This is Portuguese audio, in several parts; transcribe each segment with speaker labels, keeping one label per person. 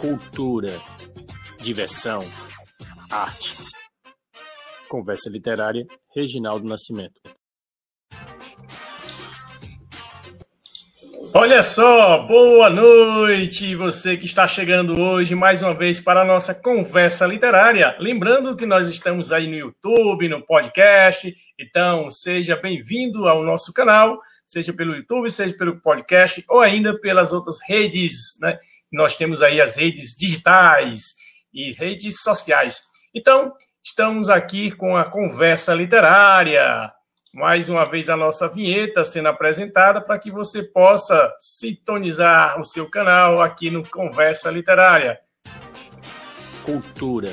Speaker 1: cultura, diversão, arte. Conversa literária, Reginaldo Nascimento. Olha só, boa noite, você que está chegando hoje mais uma vez para a nossa conversa literária. Lembrando que nós estamos aí no YouTube, no podcast, então seja bem-vindo ao nosso canal, seja pelo YouTube, seja pelo podcast ou ainda pelas outras redes, né? Nós temos aí as redes digitais e redes sociais. Então, estamos aqui com a conversa literária mais uma vez a nossa vinheta sendo apresentada para que você possa sintonizar o seu canal aqui no Conversa Literária. Cultura,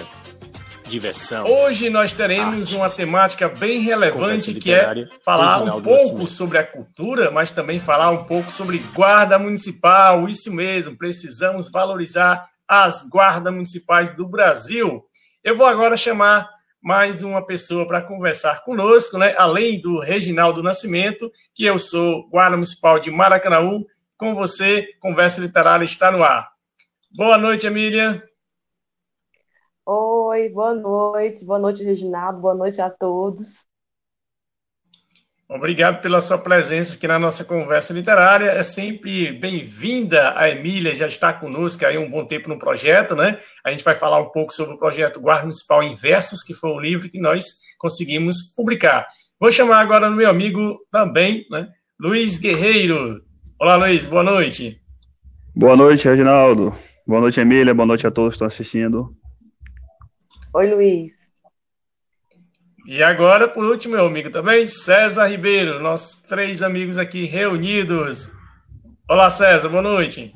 Speaker 1: diversão. Hoje nós teremos arte. uma temática bem relevante que é falar um pouco sobre a cultura, mas também falar um pouco sobre guarda municipal. Isso mesmo, precisamos valorizar as guardas municipais do Brasil. Eu vou agora chamar mais uma pessoa para conversar conosco, né? além do Reginaldo Nascimento, que eu sou guarda municipal de Maracanaú. Com você, Conversa Literária está no ar. Boa noite, Emília.
Speaker 2: Oi, boa noite. Boa noite, Reginaldo. Boa noite a todos.
Speaker 1: Obrigado pela sua presença aqui na nossa conversa literária. É sempre bem-vinda a Emília, já está conosco aí um bom tempo no projeto, né? A gente vai falar um pouco sobre o projeto Guarda Municipal em Versos, que foi o livro que nós conseguimos publicar. Vou chamar agora o meu amigo também, né? Luiz Guerreiro. Olá, Luiz, boa noite.
Speaker 3: Boa noite, Reginaldo. Boa noite, Emília. Boa noite a todos que estão assistindo.
Speaker 2: Oi, Luiz.
Speaker 1: E agora, por último, meu amigo também, César Ribeiro, nossos três amigos aqui reunidos. Olá, César, boa noite.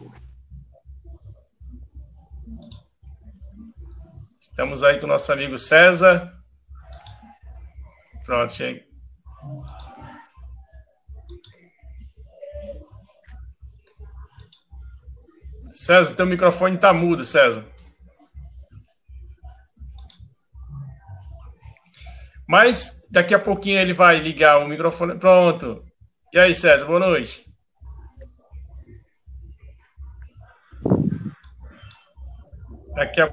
Speaker 1: Estamos aí com o nosso amigo César. Pronto, chega. César, teu microfone está mudo, César. Mas daqui a pouquinho ele vai ligar o microfone. Pronto. E aí, César, boa noite. Daqui a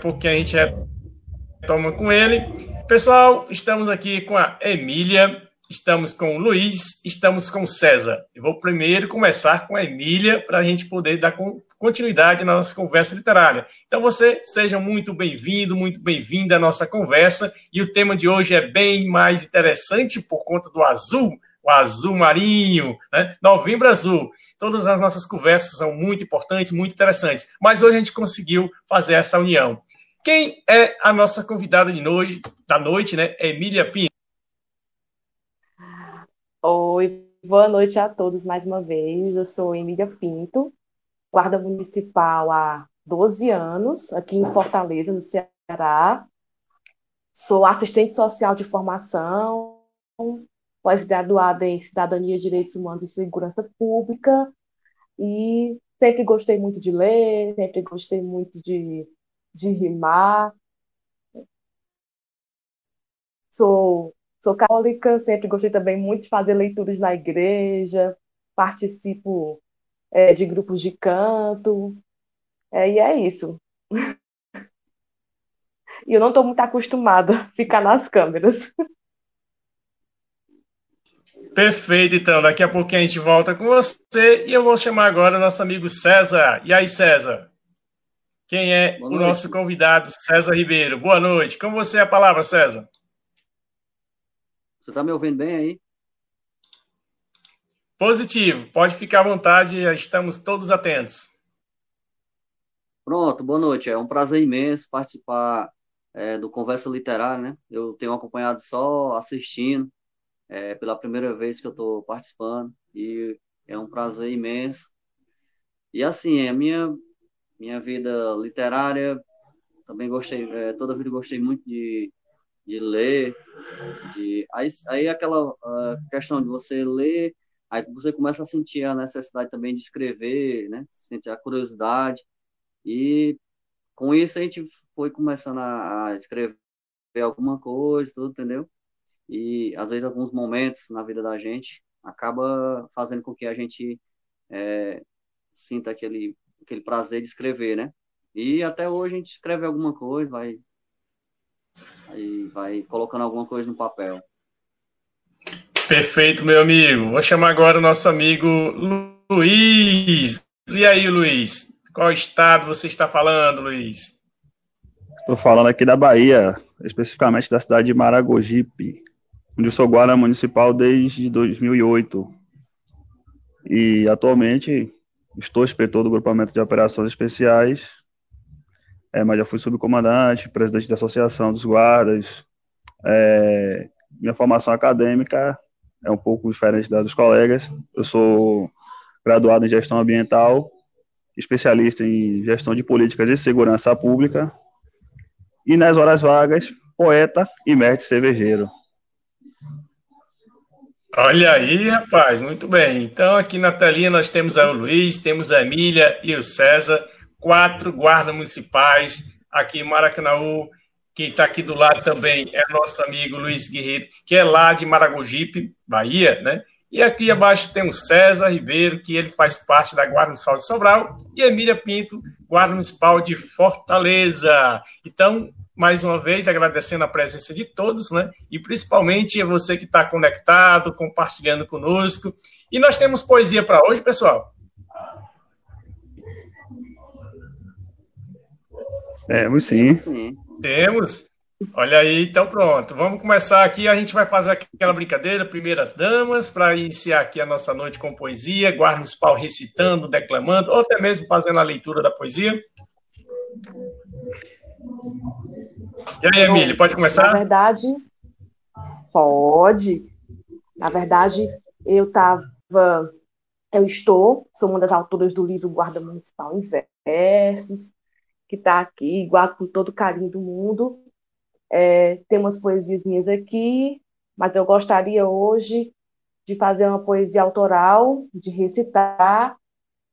Speaker 1: pouquinho a gente retoma com ele. Pessoal, estamos aqui com a Emília estamos com o Luiz, estamos com o César. Eu vou primeiro começar com a Emília para a gente poder dar continuidade na nossa conversa literária. Então você seja muito bem-vindo, muito bem-vinda à nossa conversa. E o tema de hoje é bem mais interessante por conta do azul, o azul marinho, né? Novembro Azul. Todas as nossas conversas são muito importantes, muito interessantes. Mas hoje a gente conseguiu fazer essa união. Quem é a nossa convidada de noite, da noite, né? Emília Pinto.
Speaker 2: Oi, boa noite a todos mais uma vez. Eu sou Emília Pinto, guarda municipal há 12 anos, aqui em Fortaleza, no Ceará. Sou assistente social de formação, pós-graduada em Cidadania, Direitos Humanos e Segurança Pública, e sempre gostei muito de ler, sempre gostei muito de, de rimar. Sou Sou católica, sempre gostei também muito de fazer leituras na igreja, participo é, de grupos de canto, é, e é isso. E eu não estou muito acostumada a ficar nas câmeras.
Speaker 1: Perfeito, então. Daqui a pouquinho a gente volta com você e eu vou chamar agora nosso amigo César. E aí, César? Quem é o nosso convidado, César Ribeiro? Boa noite. Com você a palavra, César.
Speaker 4: Você está me ouvindo bem aí?
Speaker 1: Positivo. Pode ficar à vontade, estamos todos atentos.
Speaker 4: Pronto, boa noite. É um prazer imenso participar é, do Conversa Literária, né? Eu tenho acompanhado só assistindo, é, pela primeira vez que eu estou participando, e é um prazer imenso. E assim, a minha, minha vida literária, também gostei, é, toda vida gostei muito de de ler, de aí, aí aquela uh, questão de você ler, aí você começa a sentir a necessidade também de escrever, né? Sentir a curiosidade e com isso a gente foi começando a, a escrever alguma coisa, tudo, entendeu? E às vezes alguns momentos na vida da gente acaba fazendo com que a gente é, sinta aquele aquele prazer de escrever, né? E até hoje a gente escreve alguma coisa, vai, vai, vai colocando alguma coisa no papel.
Speaker 1: Perfeito, meu amigo. Vou chamar agora o nosso amigo Luiz. E aí, Luiz? Qual estado você está falando, Luiz?
Speaker 3: Estou falando aqui da Bahia, especificamente da cidade de Maragogipe, onde eu sou guarda municipal desde 2008. E atualmente estou inspetor do grupamento de operações especiais, é, mas já fui subcomandante, presidente da Associação dos Guardas. É, minha formação acadêmica é um pouco diferente da dos colegas. Eu sou graduado em gestão ambiental, especialista em gestão de políticas de segurança pública, e nas horas vagas, poeta e mestre cervejeiro.
Speaker 1: Olha aí, rapaz, muito bem. Então, aqui na telinha nós temos o Luiz, temos a Emília e o César, quatro guardas municipais aqui em Maracanãú. Quem está aqui do lado também é nosso amigo Luiz Guerreiro, que é lá de Maragogipe, Bahia, né? E aqui abaixo tem o César Ribeiro, que ele faz parte da Guarda Municipal de Sobral, e Emília Pinto, Guarda Municipal de Fortaleza. Então, mais uma vez, agradecendo a presença de todos, né? E principalmente você que está conectado, compartilhando conosco. E nós temos poesia para hoje, pessoal.
Speaker 3: Temos sim.
Speaker 1: Temos. Olha aí, então pronto. Vamos começar aqui. A gente vai fazer aquela brincadeira, primeiras damas, para iniciar aqui a nossa noite com poesia, guarda municipal recitando, declamando, ou até mesmo fazendo a leitura da poesia. E aí, Emília, pode começar?
Speaker 2: Na verdade, pode. Na verdade, eu estava, eu estou, sou uma das autoras do livro Guarda Municipal em Versos, que está aqui, guardo com todo o carinho do mundo. É, tem umas poesias minhas aqui, mas eu gostaria hoje de fazer uma poesia autoral, de recitar,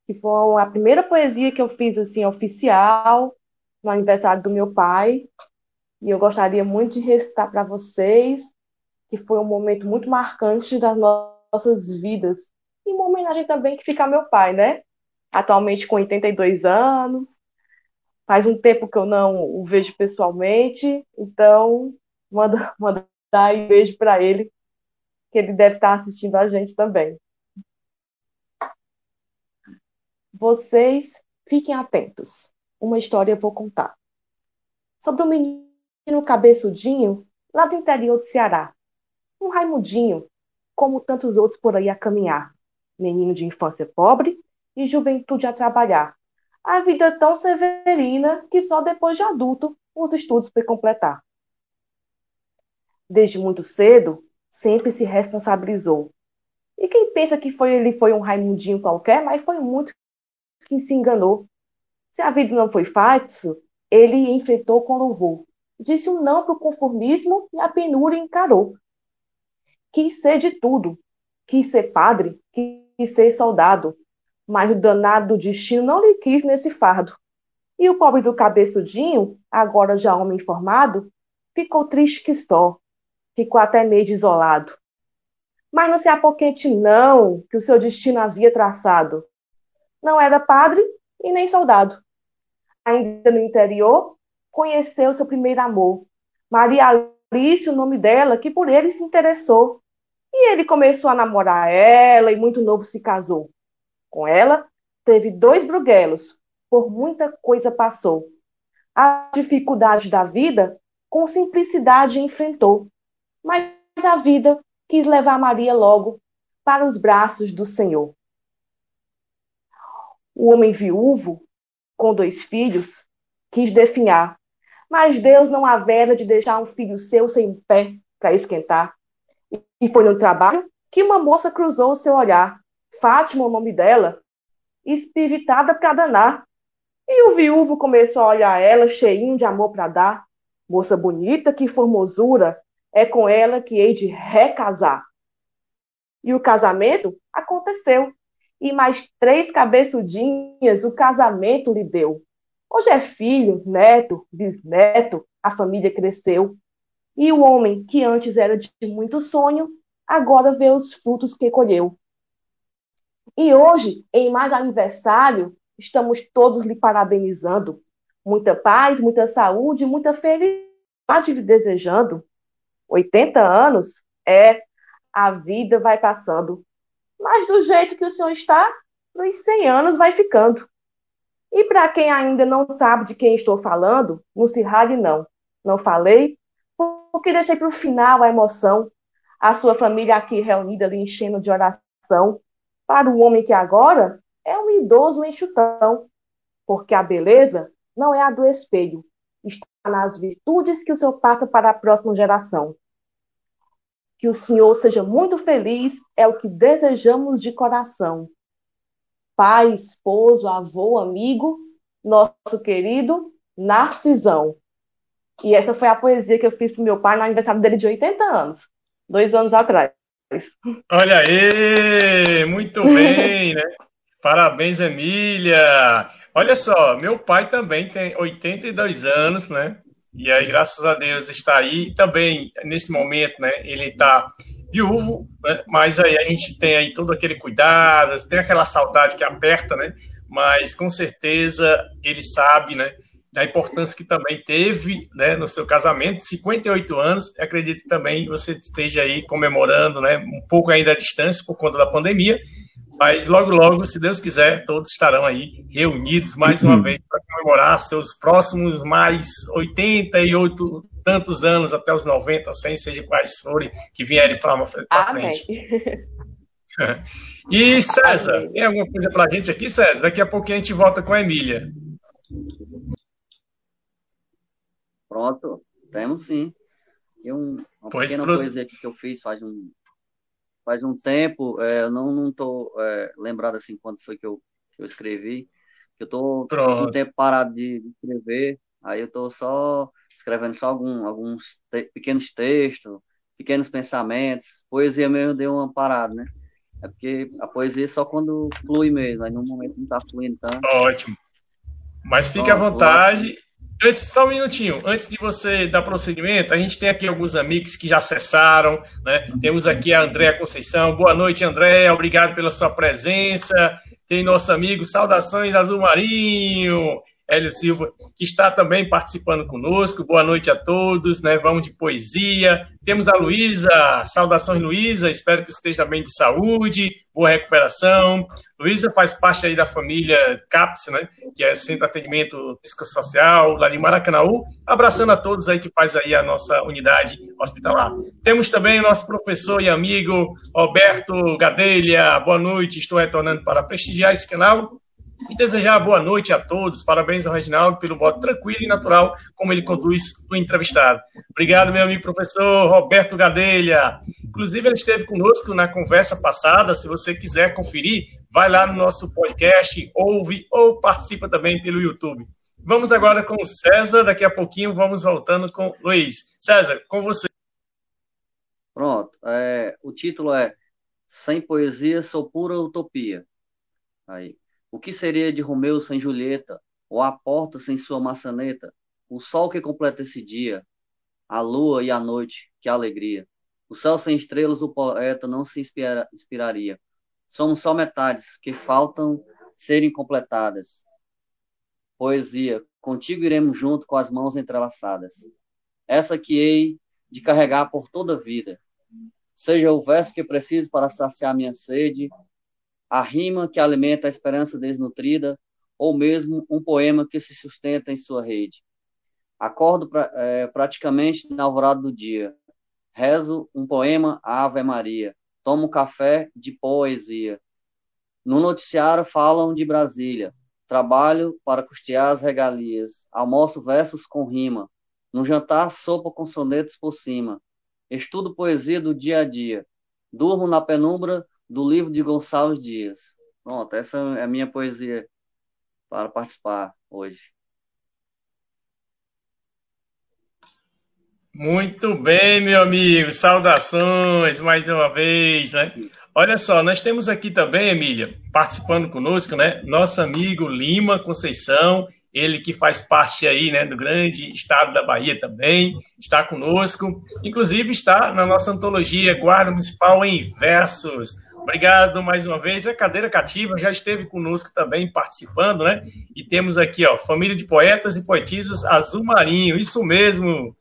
Speaker 2: que foi a primeira poesia que eu fiz assim oficial no aniversário do meu pai, e eu gostaria muito de recitar para vocês, que foi um momento muito marcante das nossas vidas, e uma homenagem também que fica meu pai, né? Atualmente com 82 anos, Faz um tempo que eu não o vejo pessoalmente, então manda, manda aí um beijo para ele, que ele deve estar assistindo a gente também. Vocês fiquem atentos. Uma história eu vou contar. Sobre um menino cabeçudinho lá do interior do Ceará. Um Raimundinho, como tantos outros por aí a caminhar. Menino de infância pobre e juventude a trabalhar a vida tão severina que só depois de adulto os estudos foi completar. Desde muito cedo, sempre se responsabilizou. E quem pensa que foi ele foi um Raimundinho qualquer, mas foi muito que se enganou. Se a vida não foi fácil, ele enfrentou com louvor. Disse um não para o conformismo e a penúria encarou. Quis ser de tudo. Quis ser padre, quis ser soldado, mas o danado do destino não lhe quis nesse fardo. E o pobre do cabeçudinho, agora já homem formado, ficou triste que só, ficou até meio desolado. Mas não se apoquente não, que o seu destino havia traçado. Não era padre e nem soldado. Ainda no interior, conheceu seu primeiro amor. Maria Alice, o nome dela, que por ele se interessou. E ele começou a namorar ela e muito novo se casou. Com ela, teve dois bruguelos, por muita coisa passou. A dificuldade da vida, com simplicidade enfrentou. Mas a vida quis levar Maria logo para os braços do Senhor. O homem viúvo, com dois filhos, quis definhar, mas Deus não havera de deixar um filho seu sem pé para esquentar. E foi no trabalho que uma moça cruzou o seu olhar Fátima, o nome dela, espivitada para danar. E o viúvo começou a olhar ela, cheinho de amor para dar. Moça bonita, que formosura, é com ela que hei de recasar. E o casamento aconteceu. E mais três cabeçudinhas o casamento lhe deu. Hoje é filho, neto, bisneto, a família cresceu. E o homem, que antes era de muito sonho, agora vê os frutos que colheu. E hoje, em mais aniversário, estamos todos lhe parabenizando, muita paz, muita saúde, muita felicidade lhe desejando. 80 anos é a vida vai passando. Mas do jeito que o senhor está, nos 100 anos vai ficando. E para quem ainda não sabe de quem estou falando, não se rale não. Não falei, porque deixei para o final a emoção. A sua família aqui reunida lhe enchendo de oração. Para o homem que agora é um idoso enxutão. Porque a beleza não é a do espelho, está nas virtudes que o senhor passa para a próxima geração. Que o senhor seja muito feliz é o que desejamos de coração. Pai, esposo, avô, amigo, nosso querido Narcisão. E essa foi a poesia que eu fiz para o meu pai no aniversário dele de 80 anos, dois anos atrás.
Speaker 1: Olha aí, muito bem, né? Parabéns, Emília. Olha só, meu pai também tem 82 anos, né? E aí, graças a Deus, está aí. Também, nesse momento, né? Ele está viúvo, né? Mas aí a gente tem aí todo aquele cuidado, tem aquela saudade que aperta, né? Mas com certeza ele sabe, né? Da importância que também teve né, no seu casamento, 58 anos. Acredito que também você esteja aí comemorando, né? Um pouco ainda à distância por conta da pandemia, mas logo, logo, se Deus quiser, todos estarão aí reunidos mais uma vez para comemorar seus próximos mais 88 tantos anos, até os 90, 100, seja quais forem, que vierem para frente. e César, Amém. tem alguma coisa para a gente aqui, César? Daqui a pouquinho a gente volta com a Emília.
Speaker 4: Pronto, temos sim. Tem um, uma pois pequena coisa aqui que eu fiz faz um, faz um tempo, é, eu não não tô é, lembrado assim quando foi que eu, que eu escrevi. Eu tô Pronto. um tempo parado de, escrever, aí eu tô só escrevendo só algum, alguns te pequenos textos, pequenos pensamentos. Poesia mesmo deu uma parada, né? É porque a poesia é só quando flui mesmo, aí no momento não tá fluindo tanto.
Speaker 1: Ótimo. Mas fique à vontade. Antes, só um minutinho, antes de você dar prosseguimento, a gente tem aqui alguns amigos que já acessaram, né? Temos aqui a Andréa Conceição. Boa noite, Andréa, obrigado pela sua presença. Tem nosso amigo Saudações Azul Marinho. Hélio Silva, que está também participando conosco. Boa noite a todos, né? Vamos de poesia. Temos a Luísa, saudações, Luísa. Espero que esteja bem de saúde, boa recuperação. Luísa faz parte aí da família CAPS, né? Que é Centro de Atendimento Psicossocial, lá de Maracanaú. Abraçando a todos aí que faz aí a nossa unidade hospitalar. Temos também o nosso professor e amigo Roberto Gadelha. Boa noite, estou retornando para prestigiar esse canal e desejar boa noite a todos. Parabéns ao Reginaldo pelo modo tranquilo e natural como ele conduz o entrevistado. Obrigado, meu amigo professor Roberto Gadelha. Inclusive, ele esteve conosco na conversa passada. Se você quiser conferir, vai lá no nosso podcast, ouve ou participa também pelo YouTube. Vamos agora com o César. Daqui a pouquinho vamos voltando com Luiz. César, com você.
Speaker 4: Pronto. É, o título é Sem Poesia, Sou Pura Utopia. Aí. O que seria de Romeu sem Julieta? Ou a porta sem sua maçaneta? O sol que completa esse dia? A lua e a noite, que alegria! O céu sem estrelas, o poeta não se inspira, inspiraria. Somos só metades que faltam serem completadas. Poesia, contigo iremos junto com as mãos entrelaçadas. Essa que hei de carregar por toda a vida. Seja o verso que preciso para saciar minha sede, a rima que alimenta a esperança desnutrida, ou mesmo um poema que se sustenta em sua rede. Acordo pra, é, praticamente na alvorada do dia. Rezo um poema Ave Maria. Tomo café de poesia. No noticiário falam de Brasília. Trabalho para custear as regalias. Almoço versos com rima. No jantar, sopa com sonetos por cima. Estudo poesia do dia a dia. Durmo na penumbra do livro de Gonçalves Dias. Pronto, essa é a minha poesia para participar hoje.
Speaker 1: Muito bem, meu amigo. Saudações mais uma vez, né? Olha só, nós temos aqui também, Emília, participando conosco, né? Nosso amigo Lima Conceição, ele que faz parte aí, né, do grande estado da Bahia também, está conosco. Inclusive está na nossa antologia Guarda Municipal em Versos Obrigado mais uma vez. A cadeira cativa já esteve conosco também participando, né? E temos aqui, ó, família de poetas e poetisas Azul Marinho. Isso mesmo.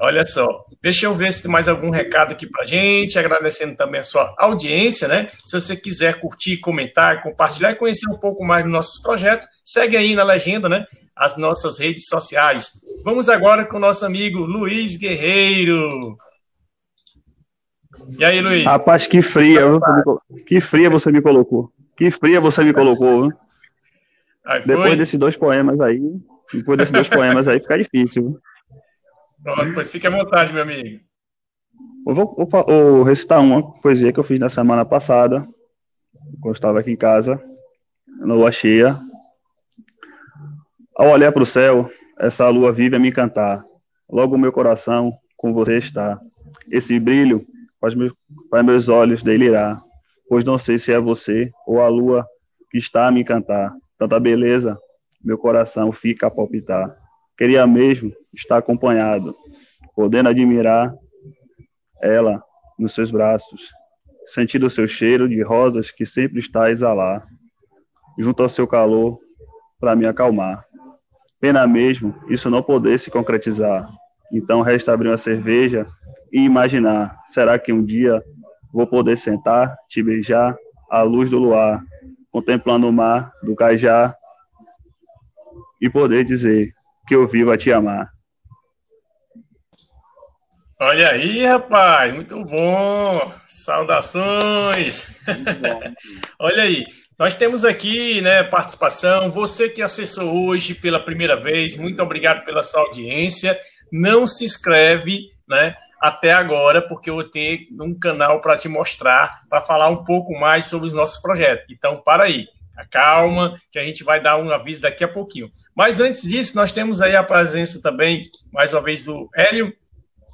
Speaker 1: Olha só. Deixa eu ver se tem mais algum recado aqui pra gente, agradecendo também a sua audiência, né? Se você quiser curtir, comentar, compartilhar e conhecer um pouco mais dos nossos projetos, segue aí na legenda, né? As nossas redes sociais. Vamos agora com o nosso amigo Luiz Guerreiro. E aí, Luiz?
Speaker 3: Rapaz, que fria, que fria você me colocou. Que fria você me colocou. Aí, depois desses dois poemas aí, depois desses dois poemas aí fica difícil.
Speaker 1: Pronto, pois fique à vontade, meu amigo.
Speaker 3: Eu vou, vou, vou recitar uma poesia que eu fiz na semana passada, eu estava aqui em casa, na lua cheia. Ao olhar para o céu, essa lua vive a me encantar. Logo o meu coração com você está. Esse brilho faz, meu, faz meus olhos delirar, pois não sei se é você ou a lua que está a me encantar. Tanta beleza, meu coração fica a palpitar. Queria mesmo estar acompanhado, podendo admirar ela nos seus braços, sentindo o seu cheiro de rosas que sempre está a exalar, junto ao seu calor para me acalmar. Pena mesmo isso não poder se concretizar. Então resta abrir uma cerveja e imaginar: será que um dia vou poder sentar, te beijar à luz do luar, contemplando o mar do Cajá e poder dizer que eu vivo a te amar?
Speaker 1: Olha aí, rapaz, muito bom. Saudações. Muito bom. Olha aí, nós temos aqui, né, participação. Você que acessou hoje pela primeira vez, muito obrigado pela sua audiência. Não se inscreve, né? Até agora, porque eu tenho um canal para te mostrar, para falar um pouco mais sobre os nossos projetos. Então, para aí, calma, que a gente vai dar um aviso daqui a pouquinho. Mas antes disso, nós temos aí a presença também, mais uma vez, do Hélio.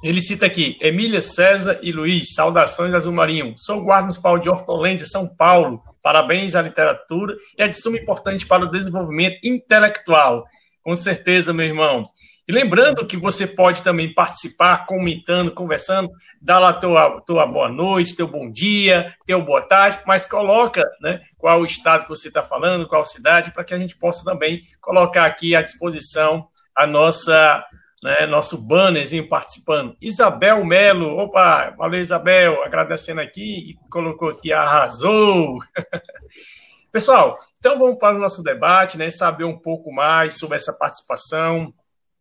Speaker 1: Ele cita aqui, Emília César e Luiz, saudações Azul Marinho. Sou guarda municipal de Hortolândia, São Paulo. Parabéns à literatura e é de suma importância para o desenvolvimento intelectual. Com certeza, meu irmão. E lembrando que você pode também participar, comentando, conversando, dá lá tua, tua boa noite, teu bom dia, teu boa tarde, mas coloca né, qual o estado que você está falando, qual cidade, para que a gente possa também colocar aqui à disposição a nossa né, nosso bannerzinho participando. Isabel Melo, opa, valeu Isabel, agradecendo aqui e colocou aqui, arrasou. Pessoal, então vamos para o nosso debate, né, saber um pouco mais sobre essa participação,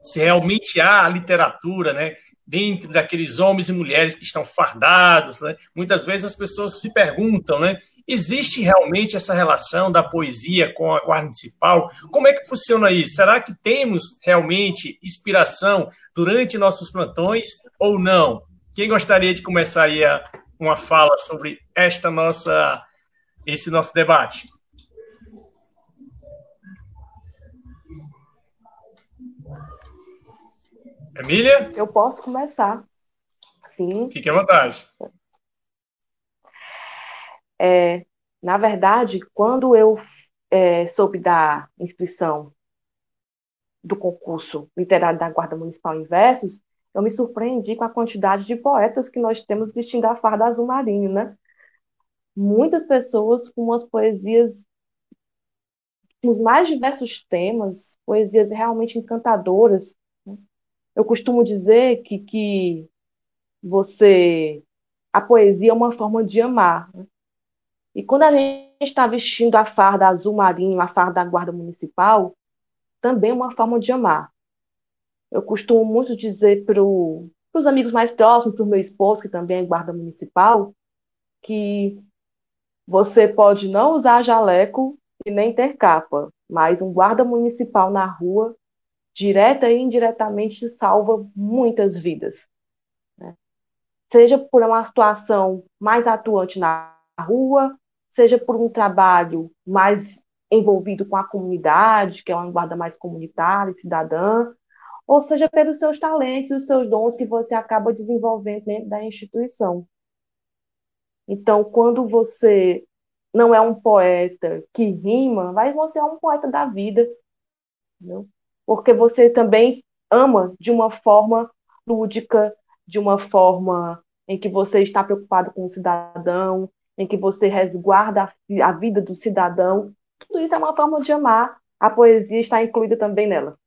Speaker 1: se realmente há literatura, né, dentro daqueles homens e mulheres que estão fardados, né? Muitas vezes as pessoas se perguntam, né, existe realmente essa relação da poesia com a guarda municipal? Como é que funciona isso? Será que temos realmente inspiração durante nossos plantões ou não? Quem gostaria de começar aí a, uma fala sobre esta nossa esse nosso debate? Emília?
Speaker 2: Eu posso começar. Sim.
Speaker 1: Fique à vontade.
Speaker 2: É, na verdade, quando eu é, soube da inscrição do concurso literário da Guarda Municipal em Versos, eu me surpreendi com a quantidade de poetas que nós temos vestindo a farda azul marinho, né? Muitas pessoas com umas poesias nos mais diversos temas, poesias realmente encantadoras, eu costumo dizer que, que você. A poesia é uma forma de amar. Né? E quando a gente está vestindo a farda azul marinho, a farda da Guarda Municipal, também é uma forma de amar. Eu costumo muito dizer para os amigos mais próximos, para o meu esposo, que também é guarda municipal, que você pode não usar jaleco e nem ter capa, mas um guarda municipal na rua direta e indiretamente salva muitas vidas. Né? Seja por uma situação mais atuante na rua, seja por um trabalho mais envolvido com a comunidade, que é uma guarda mais comunitária, cidadã, ou seja pelos seus talentos os seus dons que você acaba desenvolvendo dentro da instituição. Então, quando você não é um poeta que rima, mas você é um poeta da vida. Entendeu? Porque você também ama de uma forma lúdica, de uma forma em que você está preocupado com o cidadão, em que você resguarda a, vida do cidadão. Tudo isso é uma forma de amar. A poesia está incluída também nela.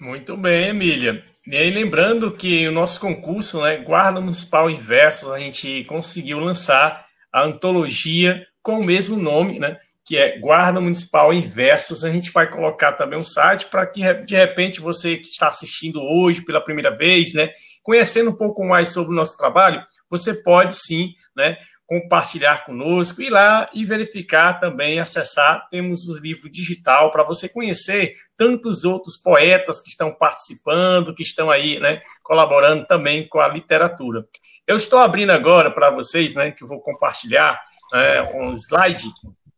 Speaker 1: Muito bem, Emília. E aí, lembrando que o nosso concurso, né, Guarda Municipal em Versos, a gente conseguiu lançar a antologia com o mesmo nome, né, que é Guarda Municipal em Versos. A gente vai colocar também um site para que, de repente, você que está assistindo hoje pela primeira vez, né, conhecendo um pouco mais sobre o nosso trabalho, você pode sim, né, compartilhar conosco, ir lá e verificar também, acessar. Temos o livro digital para você conhecer tantos outros poetas que estão participando, que estão aí, né, colaborando também com a literatura. Eu estou abrindo agora para vocês, né, que eu vou compartilhar é, um slide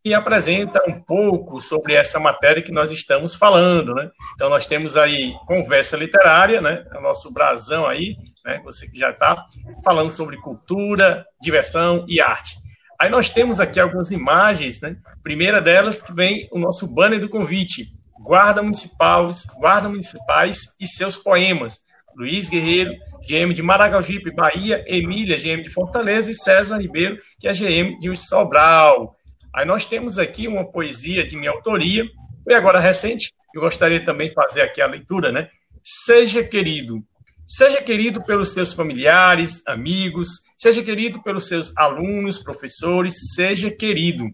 Speaker 1: que apresenta um pouco sobre essa matéria que nós estamos falando, né? Então nós temos aí conversa literária, né? É o nosso brasão aí, né? Você que já está falando sobre cultura, diversão e arte. Aí nós temos aqui algumas imagens, né? Primeira delas que vem o nosso banner do convite, guarda municipais, guarda municipais e seus poemas. Luiz Guerreiro, GM de Maragogipe, Bahia, Emília, GM de Fortaleza e César Ribeiro, que é GM de Sobral. Aí nós temos aqui uma poesia de minha autoria, e agora recente, eu gostaria também de fazer aqui a leitura, né? Seja querido. Seja querido pelos seus familiares, amigos, seja querido pelos seus alunos, professores, seja querido.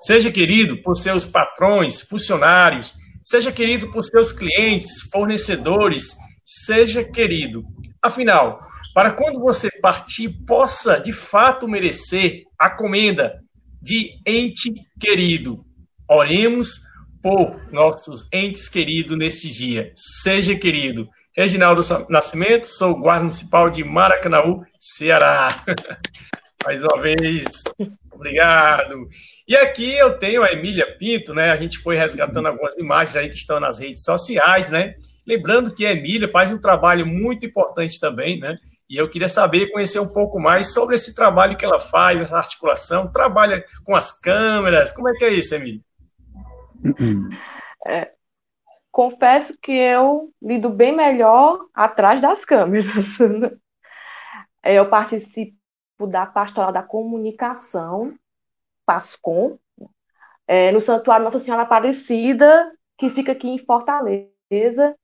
Speaker 1: Seja querido por seus patrões, funcionários, seja querido por seus clientes, fornecedores, seja querido. Afinal, para quando você partir, possa de fato merecer a comenda de ente querido. Oremos por nossos entes queridos neste dia. Seja querido. Reginaldo Nascimento, sou guarda municipal de Maracanaú, Ceará. Mais uma vez, obrigado. E aqui eu tenho a Emília Pinto, né? A gente foi resgatando algumas imagens aí que estão nas redes sociais, né? Lembrando que a Emília faz um trabalho muito importante também, né? E eu queria saber, conhecer um pouco mais sobre esse trabalho que ela faz, essa articulação. Trabalha com as câmeras. Como é que é isso, Emília?
Speaker 2: É, confesso que eu lido bem melhor atrás das câmeras. eu participo da Pastoral da Comunicação, PASCOM, é, no Santuário Nossa Senhora Aparecida, que fica aqui em Fortaleza.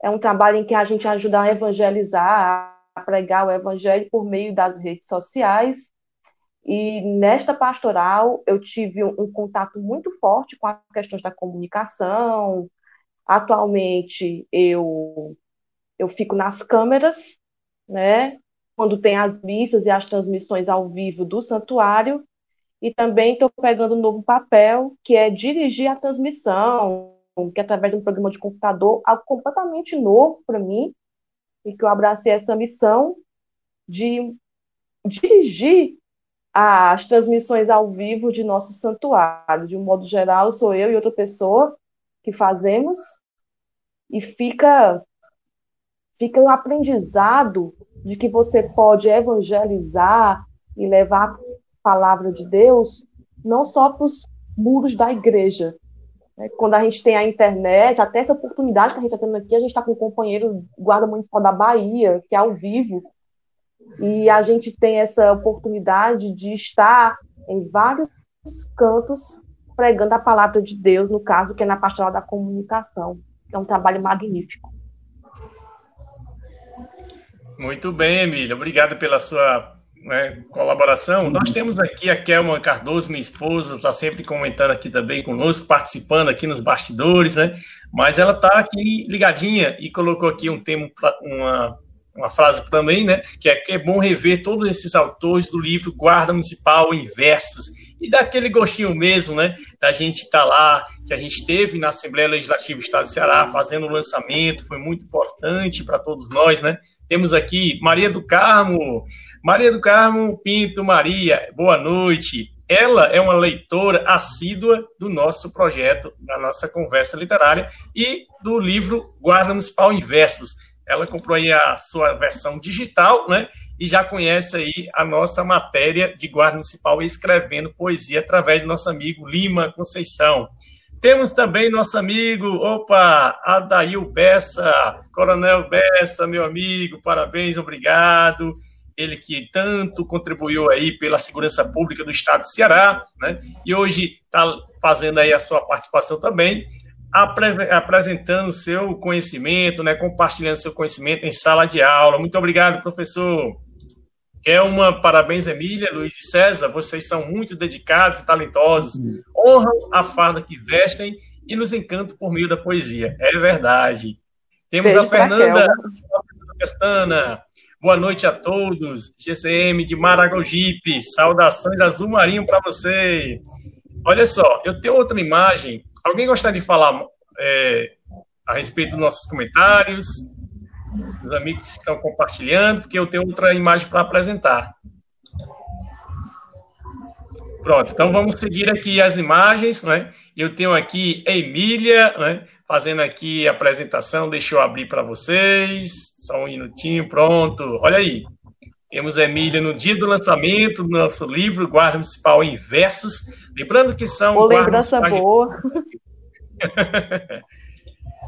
Speaker 2: É um trabalho em que a gente ajuda a evangelizar, pregar o evangelho por meio das redes sociais. E nesta pastoral eu tive um, contato muito forte com as questões da comunicação. Atualmente eu eu fico nas câmeras, né? Quando tem as missas e as transmissões ao vivo do santuário, e também estou pegando um novo papel, que é dirigir a transmissão, que é através de um programa de computador, algo completamente novo para mim, e que eu abracei essa missão de dirigir as transmissões ao vivo de nosso santuário. De um modo geral, sou eu e outra pessoa que fazemos, e fica, fica um aprendizado de que você pode evangelizar e levar a palavra de Deus não só para os muros da igreja, né? Quando a gente tem a internet, até essa oportunidade que a gente está tendo aqui, a gente está com um companheiro guarda municipal da Bahia, que é ao vivo, e a gente tem essa oportunidade de estar em vários cantos pregando a palavra de Deus, no caso, que é na pastoral da comunicação. É um trabalho magnífico.
Speaker 1: Muito bem, Emília. Obrigado pela sua né, colaboração. Nós temos aqui a Kelma Cardoso, minha esposa, está sempre comentando aqui também conosco, participando aqui nos bastidores, né? Mas ela está aqui ligadinha e colocou aqui um tema, uma, uma frase também, né? Que é que é bom rever todos esses autores do livro Guarda Municipal em Versos. E dá aquele gostinho mesmo, né? Da gente estar tá lá, que a gente teve na Assembleia Legislativa do Estado de Ceará fazendo o lançamento, foi muito importante para todos nós, né? Temos aqui Maria do Carmo, Maria do Carmo Pinto Maria, boa noite. Ela é uma leitora assídua do nosso projeto, da nossa conversa literária e do livro Guarda Municipal em Versos. Ela comprou aí a sua versão digital, né? E já conhece aí a nossa matéria de Guarda Municipal escrevendo poesia através do nosso amigo Lima Conceição. Temos também nosso amigo, opa, Adail Bessa, Coronel Bessa, meu amigo, parabéns, obrigado. ele que tanto contribuiu aí pela segurança pública do estado de Ceará, né? E hoje está fazendo aí a sua participação também, apre apresentando seu conhecimento, né? Compartilhando seu conhecimento em sala de aula. Muito obrigado, professor. Kelma, parabéns, Emília, Luiz e César. Vocês são muito dedicados e talentosos. Honram a farda que vestem e nos encantam por meio da poesia. É verdade. Temos Beijo a Fernanda Castana. Boa noite a todos. GCM de Maragogipe. Saudações azul marinho para você. Olha só, eu tenho outra imagem. Alguém gostaria de falar é, a respeito dos nossos comentários? Os amigos estão compartilhando, porque eu tenho outra imagem para apresentar. Pronto, então vamos seguir aqui as imagens, né? Eu tenho aqui a Emília, né? Fazendo aqui a apresentação, deixa eu abrir para vocês. Só um minutinho, pronto. Olha aí. Temos a Emília no dia do lançamento do nosso livro, Guarda Municipal em Versos. Lembrando que são.
Speaker 2: Boa lembrança boa.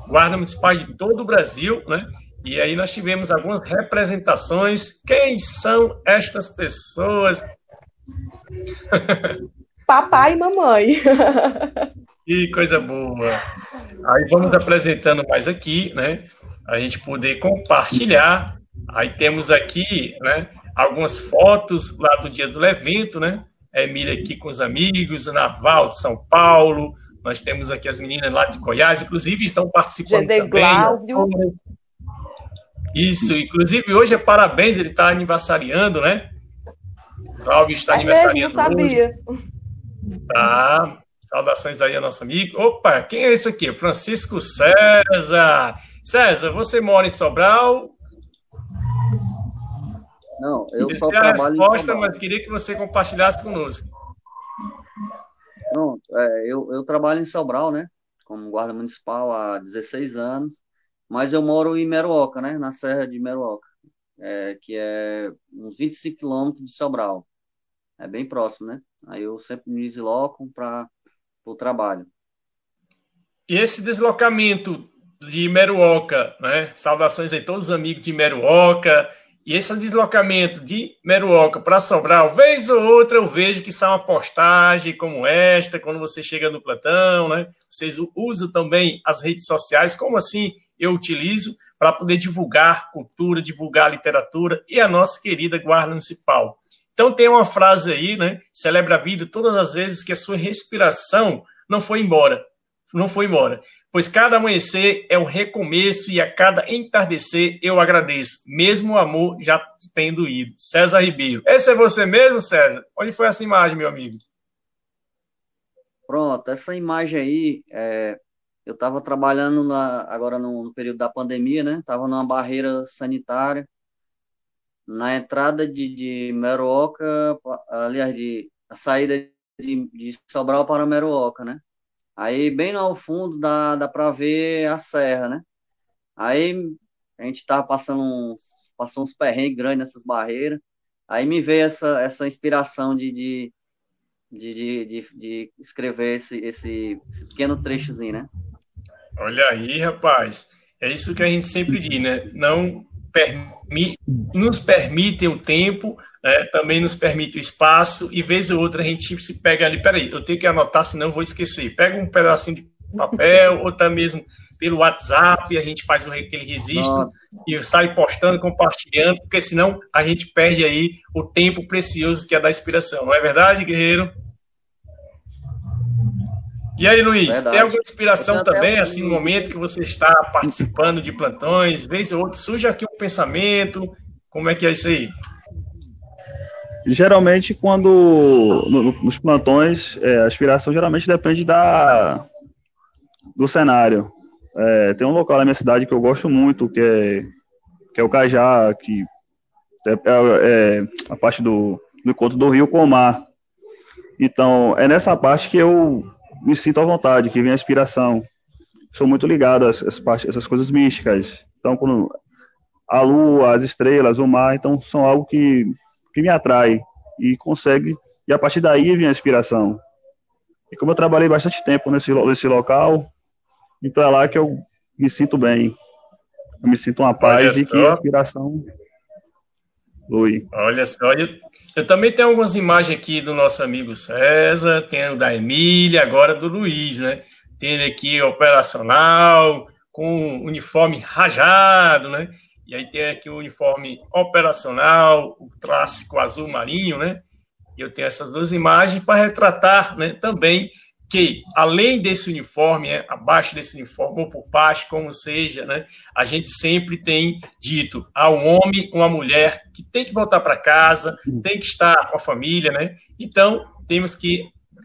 Speaker 1: Guarda Municipal de todo o Brasil, né? E aí nós tivemos algumas representações. Quem são estas pessoas?
Speaker 2: Papai e mamãe.
Speaker 1: Que coisa boa. Aí vamos apresentando mais aqui, né? A gente poder compartilhar. Aí temos aqui, né? Algumas fotos lá do dia do evento, né? A Emília aqui com os amigos, o Naval de São Paulo. Nós temos aqui as meninas lá de Goiás, inclusive estão participando GD também. Glaudio. Isso, inclusive hoje é parabéns, ele está aniversariando, né? Cláudio está é aniversariando mesmo, sabia. hoje. Tá. Saudações aí ao nosso amigo. Opa, quem é esse aqui? Francisco César. César, você mora em Sobral?
Speaker 4: Não, eu só trabalho a resposta,
Speaker 1: mas queria que você compartilhasse conosco.
Speaker 4: Não, é, eu, eu trabalho em Sobral, né? Como guarda municipal há 16 anos, mas eu moro em Meruoca, né? Na Serra de Meruoca, é, que é uns 25 quilômetros de Sobral. É bem próximo, né? Aí eu sempre me desloco para o trabalho.
Speaker 1: E esse deslocamento de Meruoca, né? Saudações aí todos os amigos de Meruoca. E esse deslocamento de Meruoca para Sobral, vez ou outra eu vejo que são uma postagem como esta, quando você chega no plantão, né? Vocês usam também as redes sociais, como assim eu utilizo para poder divulgar cultura, divulgar literatura e a nossa querida Guarda Municipal. Então tem uma frase aí, né? Celebra a vida todas as vezes que a sua respiração não foi embora. Não foi embora. Pois cada amanhecer é um recomeço e a cada entardecer eu agradeço, mesmo o amor já tendo ido. César Ribeiro. Esse é você mesmo, César? Onde foi essa imagem, meu amigo?
Speaker 4: Pronto, essa imagem aí, é, eu estava trabalhando na, agora no, no, período da pandemia, né? Estava numa barreira sanitária na entrada de, de Meruoca, aliás, de a saída de, de Sobral para Meruoca, né? Aí bem lá ao fundo dá, dá para ver a serra, né? Aí a gente tava passando uns, passou uns perrengues grandes nessas barreiras. Aí me veio essa, essa inspiração de, de, de, de, de, de escrever esse, esse, esse pequeno trechozinho, né?
Speaker 1: Olha aí, rapaz. É isso que a gente sempre diz, né? Não permi nos permitem o tempo, né, também nos permite o espaço, e vez ou outra a gente se pega ali, peraí, eu tenho que anotar, senão vou esquecer. Pega um pedacinho de papel, ou até mesmo pelo WhatsApp, a gente faz aquele registro e sai postando, compartilhando, porque senão a gente perde aí o tempo precioso que é da inspiração. Não é verdade, guerreiro? E aí, Luiz, Verdade. tem alguma inspiração também, assim, no momento que você está participando de plantões, vez ou outra, surge aqui um pensamento, como é que é isso aí?
Speaker 3: Geralmente, quando no, nos plantões, é, a inspiração geralmente depende da, do cenário. É, tem um local na minha cidade que eu gosto muito, que é, que é o Cajá, que é, é, é a parte do, do encontro do rio com o mar. Então, é nessa parte que eu me sinto à vontade, que vem a inspiração. Sou muito ligado a essas, essas coisas místicas. Então, quando a lua, as estrelas, o mar, então são algo que, que me atrai e consegue, e a partir daí vem a inspiração. E como eu trabalhei bastante tempo nesse, nesse local, então é lá que eu me sinto bem. Eu me sinto uma paz e que a inspiração Oi.
Speaker 1: Olha só, eu, eu, também tenho algumas imagens aqui do nosso amigo César, tenho da Emília, agora do Luiz, né? Tem ele aqui operacional, com uniforme rajado, né? E aí tem aqui o uniforme operacional, o clássico azul marinho, né? Eu tenho essas duas imagens para retratar né, também que, além desse uniforme, é, abaixo desse uniforme, ou por baixo, como seja, né, a gente sempre tem dito a um homem, uma mulher que tem que voltar para casa, tem que estar com a família, né? Então, temos que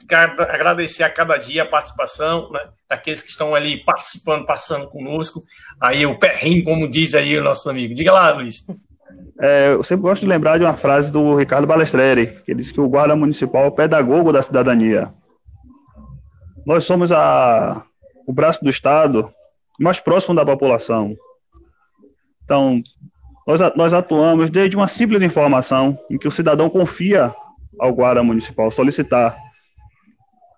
Speaker 1: agradecer a cada dia a participação né, daqueles que estão ali participando, passando conosco. Aí o perrinho, como diz aí o nosso amigo. Diga lá, Luiz.
Speaker 3: É, eu sempre gosto de lembrar de uma frase do Ricardo Balestreri, que diz que o guarda municipal é o pedagogo da cidadania. Nós somos a, o braço do Estado mais próximo da população. Então, nós, nós atuamos desde uma simples informação em que o cidadão confia ao guarda municipal solicitar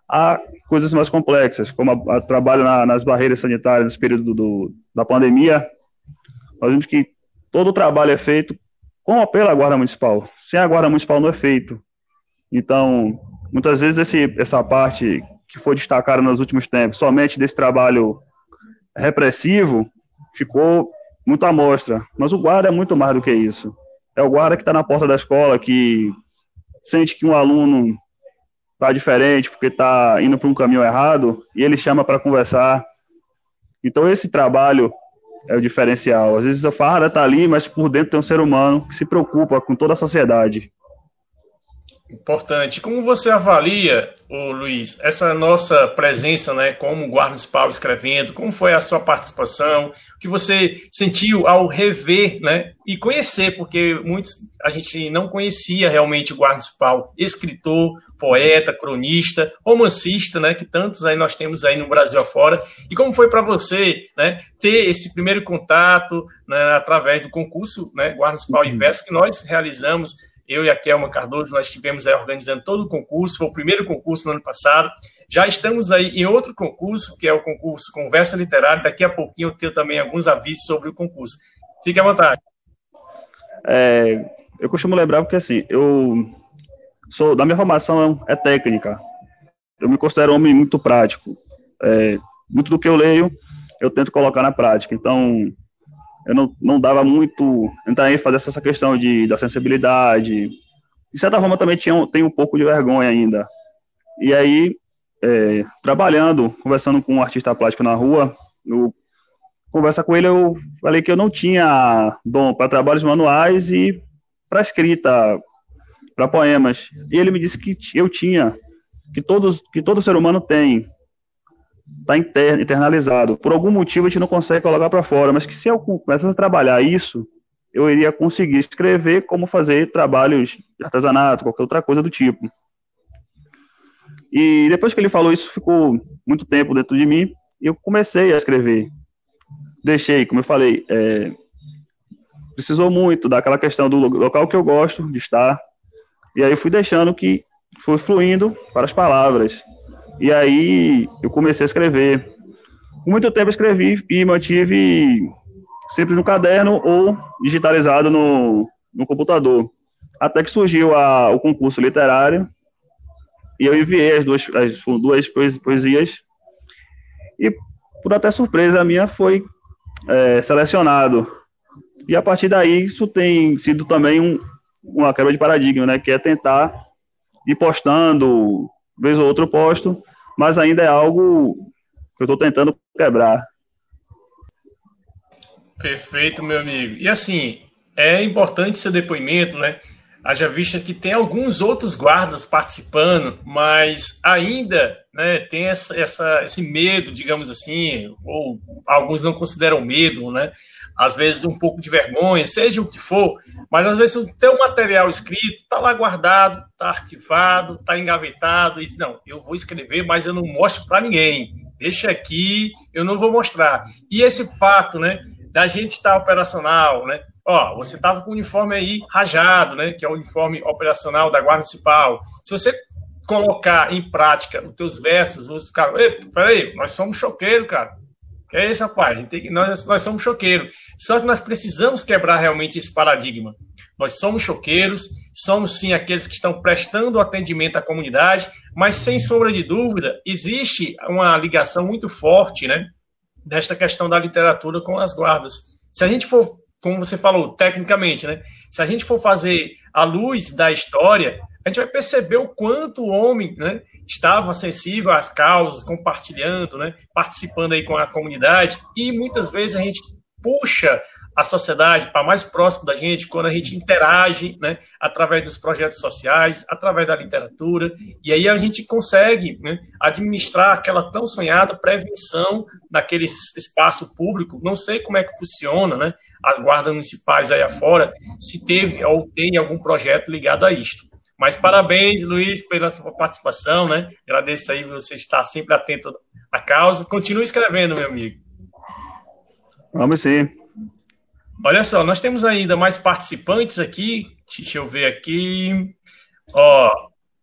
Speaker 3: a coisas mais complexas, como a, a trabalho na, nas barreiras sanitárias no período do, da pandemia. Nós vimos que todo o trabalho é feito com apelo à guarda municipal. Sem a guarda municipal não é feito. Então, muitas vezes esse, essa parte que foi destacada nos últimos tempos, somente desse trabalho repressivo, ficou muito à mostra. Mas o guarda é muito mais do que isso. É o guarda que está na porta da escola, que sente que um aluno está diferente porque está indo para um caminho errado e ele chama para conversar. Então esse trabalho é o diferencial. Às vezes a farda está ali, mas por dentro tem um ser humano que se preocupa com toda a sociedade.
Speaker 1: Importante. Como você avalia, ô Luiz, essa nossa presença, né, como guarda municipal escrevendo? Como foi a sua participação? O que você sentiu ao rever, né, e conhecer, porque muitos a gente não conhecia realmente o guarda municipal, escritor, poeta, cronista, romancista, né, que tantos aí nós temos aí no Brasil afora. E como foi para você, né, ter esse primeiro contato, né, através do concurso, né, Guarda Municipal uhum. Inverso que nós realizamos eu e a Kelma Cardoso, nós estivemos aí organizando todo o concurso, foi o primeiro concurso no ano passado. Já estamos aí em outro concurso, que é o concurso Conversa Literária. Daqui a pouquinho eu tenho também alguns avisos sobre o concurso. Fique à vontade.
Speaker 3: É, eu costumo lembrar porque, assim, eu sou, da minha formação é técnica. Eu me considero um homem muito prático. É, muito do que eu leio, eu tento colocar na prática. Então, eu não, não dava muito entrar ênfase essa questão de, da sensibilidade. De certa forma, também tinha, tem um pouco de vergonha ainda. E aí, é, trabalhando, conversando com um artista plástico na rua, eu conversa com ele, eu falei que eu não tinha dom para trabalhos manuais e para escrita, para poemas. E ele me disse que eu tinha, que todos, que todo ser humano tem, está internalizado. Por algum motivo a gente não consegue colocar para fora, mas que se eu começasse a trabalhar isso, eu iria conseguir escrever como fazer trabalhos de artesanato, qualquer outra coisa do tipo. E depois que ele falou isso, ficou muito tempo dentro de mim, e eu comecei a escrever. Deixei, como eu falei, é, precisou muito daquela questão do local que eu gosto de estar, e aí fui deixando que foi fluindo para as palavras. E aí eu comecei a escrever. Por muito tempo escrevi e mantive sempre no caderno ou digitalizado no, no computador. Até que surgiu a, o concurso literário e eu enviei as duas, as duas poesias e, por até surpresa minha, foi é, selecionado. E a partir daí, isso tem sido também um, uma quebra de paradigma, né? Que é tentar ir postando, vez ou outro posto, mas ainda é algo que eu estou tentando quebrar.
Speaker 1: Perfeito, meu amigo. E assim, é importante seu depoimento, né? Haja vista que tem alguns outros guardas participando, mas ainda né, tem essa, essa, esse medo, digamos assim, ou alguns não consideram medo, né? Às vezes um pouco de vergonha, seja o que for, mas às vezes o teu material escrito está lá guardado, está arquivado, está engavetado, e diz, não, eu vou escrever, mas eu não mostro para ninguém. Deixa aqui, eu não vou mostrar. E esse fato, né, da gente estar tá operacional, né? Ó, você estava com o uniforme aí rajado, né, que é o uniforme operacional da Guarda Municipal. Se você colocar em prática os teus versos, os caras, peraí, nós somos choqueiros, cara. Que é esse, rapaz. Tem, nós, nós somos choqueiros. Só que nós precisamos quebrar realmente esse paradigma. Nós somos choqueiros, somos sim aqueles que estão prestando atendimento à comunidade, mas sem sombra de dúvida, existe uma ligação muito forte, né? Desta questão da literatura com as guardas. Se a gente for, como você falou, tecnicamente, né? Se a gente for fazer a luz da história, a gente vai perceber o quanto o homem né, estava sensível às causas, compartilhando, né, participando aí com a comunidade, e muitas vezes a gente puxa a sociedade para mais próximo da gente quando a gente interage, né, através dos projetos sociais, através da literatura, e aí a gente consegue né, administrar aquela tão sonhada prevenção naquele espaço público. Não sei como é que funciona, né, as guardas municipais aí afora, se teve ou tem algum projeto ligado a isto. Mas parabéns, Luiz, pela sua participação, né? Agradeço aí você estar sempre atento à causa. Continue escrevendo, meu amigo.
Speaker 3: Vamos sim.
Speaker 1: Olha só, nós temos ainda mais participantes aqui. Deixa eu ver aqui. Ó,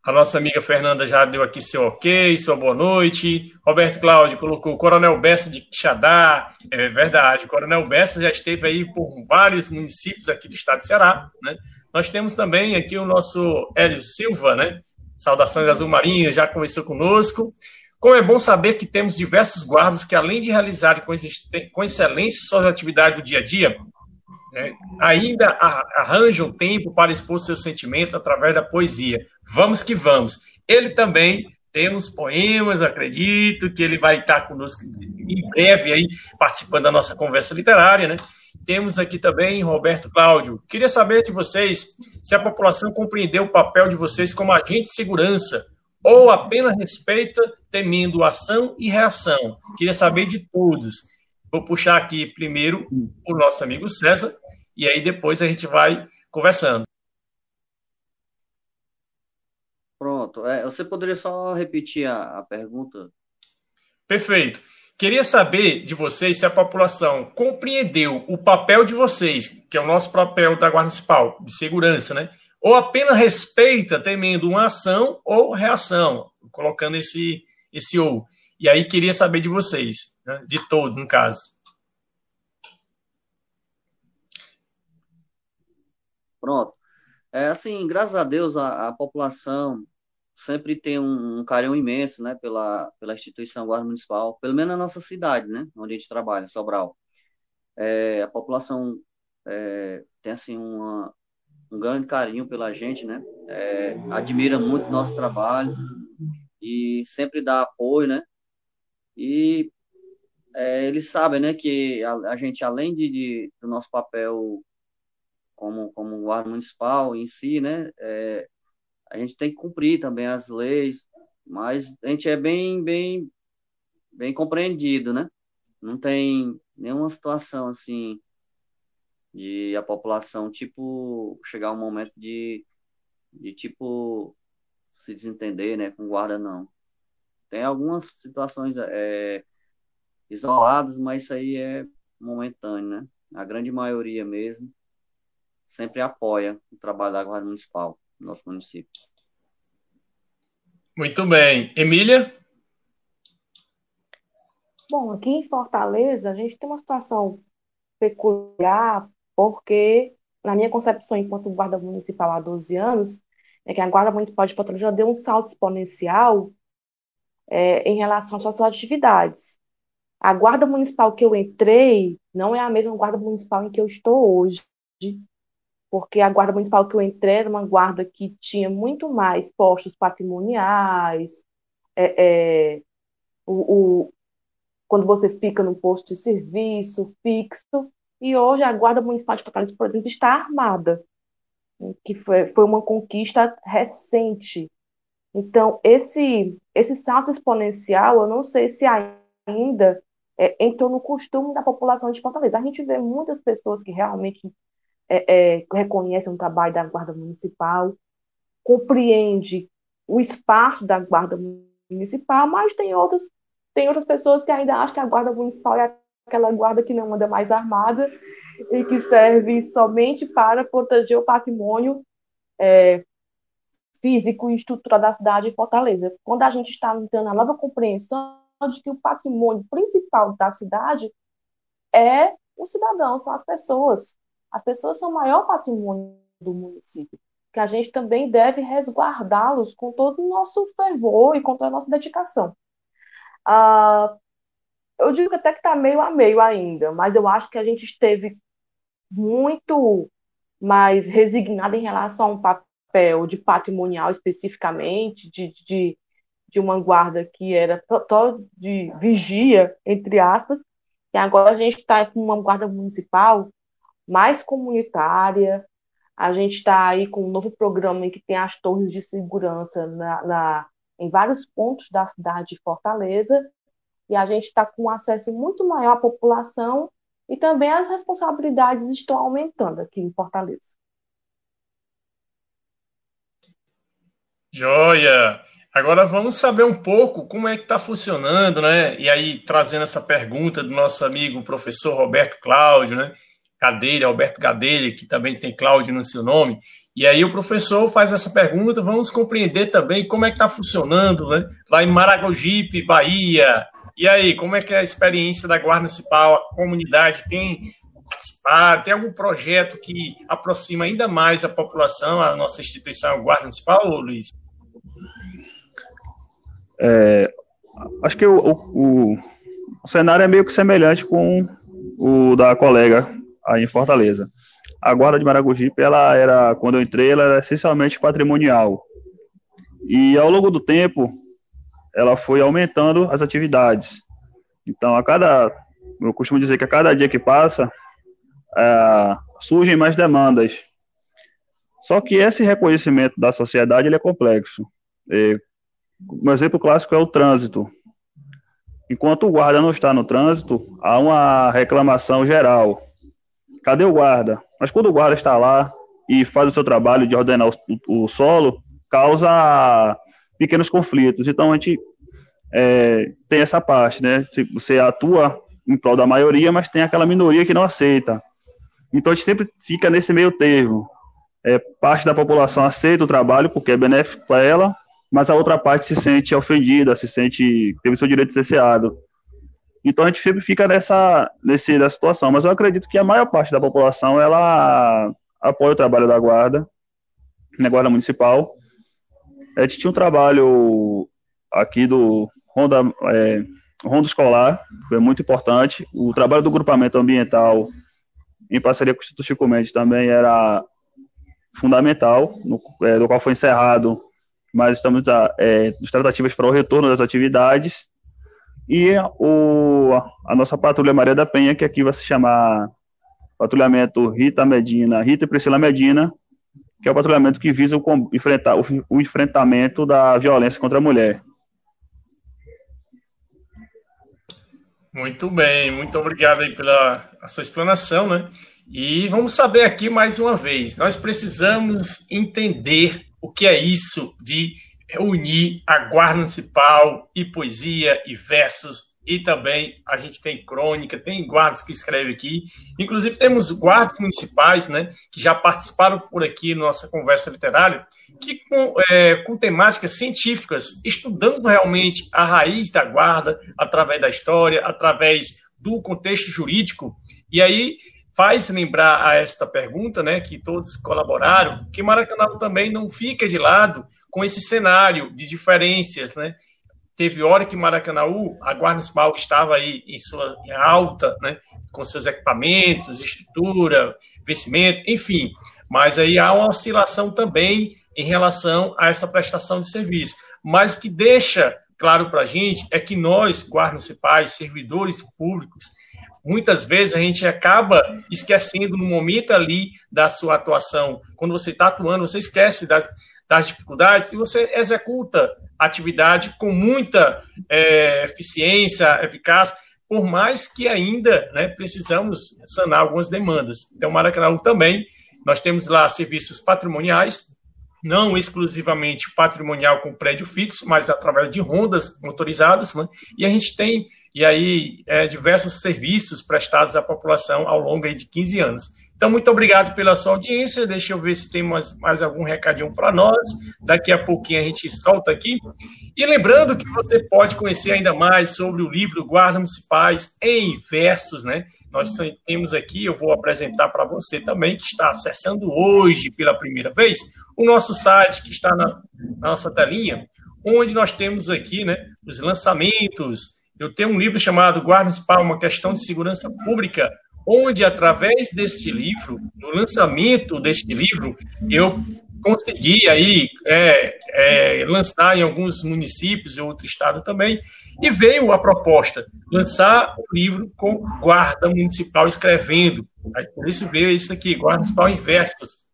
Speaker 1: a nossa amiga Fernanda já deu aqui seu ok, sua boa noite. Roberto Cláudio colocou o Coronel Bessa de Quixadá. É verdade, o Coronel Bessa já esteve aí por vários municípios aqui do estado de Ceará, né? Nós temos também aqui o nosso Hélio Silva, né? Saudações Azul Marinho, já conversou conosco. Como é bom saber que temos diversos guardas que, além de realizarem com excelência suas atividades do dia a dia, né, ainda arranjam tempo para expor seus sentimentos através da poesia. Vamos que vamos. Ele também tem uns poemas, acredito que ele vai estar conosco em breve aí, participando da nossa conversa literária, né? Temos aqui também Roberto Cláudio. Queria saber de vocês se a população compreendeu o papel de vocês como agente de segurança ou apenas respeita temendo ação e reação. Queria saber de todos. Vou puxar aqui primeiro o nosso amigo César e aí depois a gente vai conversando.
Speaker 4: Pronto. É, você poderia só repetir a, a pergunta?
Speaker 1: Perfeito. Queria saber de vocês se a população compreendeu o papel de vocês, que é o nosso papel da Guarda Municipal, de segurança, né? Ou apenas respeita, temendo uma ação ou reação, colocando esse, esse ou. E aí queria saber de vocês, né? de todos, no caso.
Speaker 4: Pronto. É assim, graças a Deus, a, a população sempre tem um, um, carinho imenso, né, pela, pela instituição Guarda Municipal, pelo menos na nossa cidade, né, onde a gente trabalha, Sobral. É, a população é, tem, assim, uma, um grande carinho pela gente, né, é, admira muito nosso trabalho e sempre dá apoio, né, e é, eles sabem, né, que a, a gente, além de, de, do nosso papel como, como guarda municipal em si, né, é, a gente tem que cumprir também as leis, mas a gente é bem, bem, bem compreendido, né? Não tem nenhuma situação assim de a população, tipo, chegar um momento de, de tipo, se desentender, né, com guarda, não. Tem algumas situações é, isoladas, mas isso aí é momentâneo, né? A grande maioria mesmo sempre apoia o trabalho da Guarda Municipal no nosso município.
Speaker 1: Muito bem. Emília?
Speaker 2: Bom, aqui em Fortaleza, a gente tem uma situação peculiar, porque, na minha concepção, enquanto guarda municipal há 12 anos, é que a Guarda Municipal de Fortaleza já deu um salto exponencial é, em relação às suas atividades. A Guarda Municipal que eu entrei não é a mesma Guarda Municipal em que eu estou hoje porque a guarda municipal que eu entrei era uma guarda que tinha muito mais postos patrimoniais, é, é, o, o, quando você fica num posto de serviço fixo, e hoje a guarda municipal de Fortaleza, por exemplo, está armada, que foi, foi uma conquista recente. Então, esse, esse salto exponencial, eu não sei se ainda é, entrou no costume da população de Fortaleza. A gente vê muitas pessoas que realmente é, é, reconhece um trabalho da Guarda Municipal, compreende o espaço da Guarda Municipal, mas tem outros, tem outras pessoas que ainda acham que a Guarda Municipal é aquela guarda que não anda mais armada e que serve somente para proteger o patrimônio é, físico e estrutural da cidade de Fortaleza. Quando a gente está entrando na nova compreensão de que o patrimônio principal da cidade é o cidadão, são as pessoas. As pessoas são o maior patrimônio do município, que a gente também deve resguardá-los com todo o nosso fervor e com toda a nossa dedicação. Ah, eu digo até que está meio a meio ainda, mas eu acho que a gente esteve muito mais resignado em relação a um papel de patrimonial especificamente, de, de, de uma guarda que era só de vigia, entre aspas, e agora a gente está com uma guarda municipal mais comunitária, a gente está aí com um novo programa em que tem as torres de segurança na, na em vários pontos da cidade de Fortaleza, e a gente está com um acesso muito maior à população e também as responsabilidades estão aumentando aqui em Fortaleza.
Speaker 1: Joia! Agora vamos saber um pouco como é que está funcionando, né? E aí, trazendo essa pergunta do nosso amigo professor Roberto Cláudio, né? Gadelha, Alberto Gadelha, que também tem Cláudio no seu nome. E aí o professor faz essa pergunta, vamos compreender também como é que está funcionando, né? Lá em Maragogipe, Bahia, e aí, como é que é a experiência da Guarda Municipal? A comunidade tem participado? Tem algum projeto que aproxima ainda mais a população, a nossa instituição, a Guarda Municipal, Luiz?
Speaker 3: É, acho que o, o, o, cenário é meio que semelhante com o da colega aí em Fortaleza. A Guarda de Maragogipe, ela era, quando eu entrei, ela era essencialmente patrimonial. E ao longo do tempo, ela foi aumentando as atividades. Então, a cada, eu costumo dizer que a cada dia que passa, é, surgem mais demandas. Só que esse reconhecimento da sociedade ele é complexo. E, um exemplo clássico é o trânsito. Enquanto o guarda não está no trânsito, há uma reclamação geral. Cadê o guarda? Mas quando o guarda está lá e faz o seu trabalho de ordenar o, o solo, causa pequenos conflitos. Então a gente é, tem essa parte, né? Você atua em prol da maioria, mas tem aquela minoria que não aceita. Então a gente sempre fica nesse meio termo. É, parte da população aceita o trabalho porque é benéfico para ela, mas a outra parte se sente ofendida, se sente teve seu direito cerceado. Então a gente sempre fica nessa nesse da situação, mas eu acredito que a maior parte da população ela apoia o trabalho da guarda, na guarda municipal, a gente tinha um trabalho aqui do Ronda, é, Ronda Escolar, foi muito importante. O trabalho do grupamento ambiental, em parceria com o Instituto Chico Mendes, também era fundamental, no, é, do qual foi encerrado, mas estamos é, nos tratativas para o retorno das atividades. E o, a nossa patrulha Maria da Penha, que aqui vai se chamar Patrulhamento Rita Medina, Rita e Priscila Medina, que é o patrulhamento que visa o, enfrentar, o, o enfrentamento da violência contra a mulher.
Speaker 1: Muito bem, muito obrigado aí pela sua explanação, né? E vamos saber aqui mais uma vez, nós precisamos entender o que é isso de unir a guarda municipal e poesia e versos e também a gente tem crônica, tem guardas que escreve aqui. Inclusive, temos guardas municipais, né, que já participaram por aqui na nossa conversa literária, que com, é, com temáticas científicas, estudando realmente a raiz da guarda, através da história, através do contexto jurídico. E aí faz lembrar a esta pergunta, né, que todos colaboraram, que Maracanã também não fica de lado com esse cenário de diferenças, né, Teve hora que Maracanaú, a Guarda estava aí em sua alta, né, com seus equipamentos, estrutura, investimento, enfim. Mas aí há uma oscilação também em relação a essa prestação de serviço. Mas o que deixa claro para a gente é que nós, guardas municipais, servidores públicos, muitas vezes a gente acaba esquecendo no momento ali da sua atuação. Quando você está atuando, você esquece das, das dificuldades e você executa a atividade com muita é, eficiência, eficácia, por mais que ainda né, precisamos sanar algumas demandas. Então, Maracanã também, nós temos lá serviços patrimoniais, não exclusivamente patrimonial com prédio fixo, mas através de rondas motorizadas, né? e a gente tem e aí é, diversos serviços prestados à população ao longo de 15 anos. Então, muito obrigado pela sua audiência. Deixa eu ver se tem mais, mais algum recadinho para nós. Daqui a pouquinho a gente solta aqui. E lembrando que você pode conhecer ainda mais sobre o livro Guardas Municipais em Versos, né? Nós temos aqui, eu vou apresentar para você também, que está acessando hoje pela primeira vez, o nosso site que está na, na nossa telinha, onde nós temos aqui né, os lançamentos. Eu tenho um livro chamado Guarda Municipal, uma questão de segurança pública, onde, através deste livro, no lançamento deste livro, eu consegui aí é, é, lançar em alguns municípios e outro estado também, e veio a proposta lançar um livro com guarda municipal escrevendo. Aí, por isso veio isso aqui, guarda municipal em versos.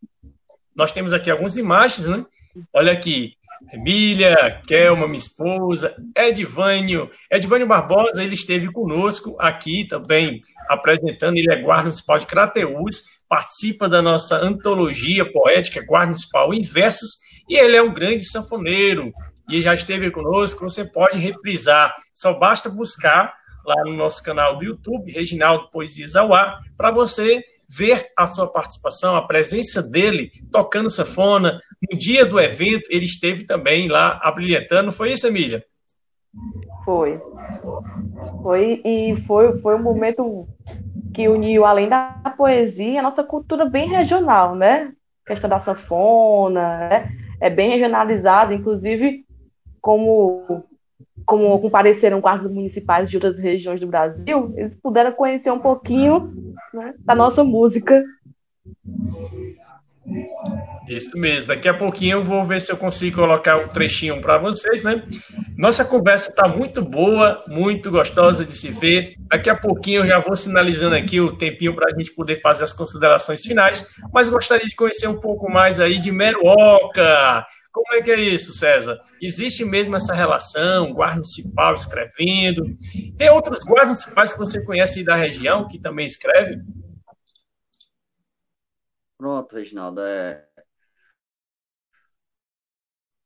Speaker 1: Nós temos aqui algumas imagens, né? Olha aqui, Emília, Kelma, minha esposa, Edvânio. Edvânio Barbosa, ele esteve conosco aqui também, apresentando, ele é guarda municipal de Crateús, participa da nossa antologia poética Guarda Municipal em Versos, e ele é um grande sanfoneiro, e já esteve conosco, você pode reprisar. Só basta buscar lá no nosso canal do YouTube, Reginaldo Poesias ao Ar, para você ver a sua participação, a presença dele tocando sanfona. No dia do evento, ele esteve também lá abrilhantando. Foi isso, Emília?
Speaker 2: Foi. Foi, e foi, foi um momento que uniu, além da poesia, a nossa cultura bem regional, né? A questão da sanfona, né? é bem regionalizada, inclusive como, como compareceram guardas municipais de outras regiões do Brasil, eles puderam conhecer um pouquinho né, da nossa música.
Speaker 1: Isso mesmo. Daqui a pouquinho eu vou ver se eu consigo colocar um trechinho para vocês, né? Nossa conversa está muito boa, muito gostosa de se ver. Daqui a pouquinho eu já vou sinalizando aqui o tempinho para a gente poder fazer as considerações finais, mas gostaria de conhecer um pouco mais aí de Meruoca. Como é que é isso, César? Existe mesmo essa relação, guarda municipal escrevendo? Tem outros guardas municipais que você conhece da região que também escrevem?
Speaker 4: Pronto, Reginaldo. É...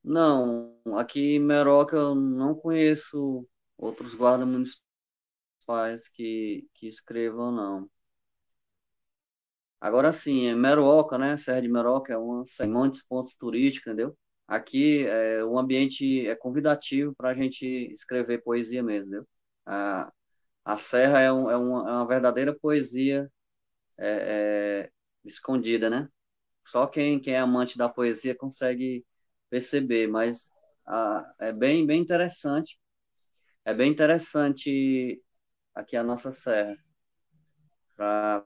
Speaker 4: Não, aqui em Meroca eu não conheço outros guardas municipais que, que escrevam, não. Agora sim, Meroca, né? Serra de Meroca é uma, tem muitos pontos turísticos, entendeu? Aqui é, o ambiente é convidativo para a gente escrever poesia mesmo, entendeu? A, a serra é, um, é, uma, é uma verdadeira poesia é, é, escondida, né? Só quem, quem é amante da poesia consegue perceber, mas a, é bem, bem interessante. É bem interessante aqui a nossa serra para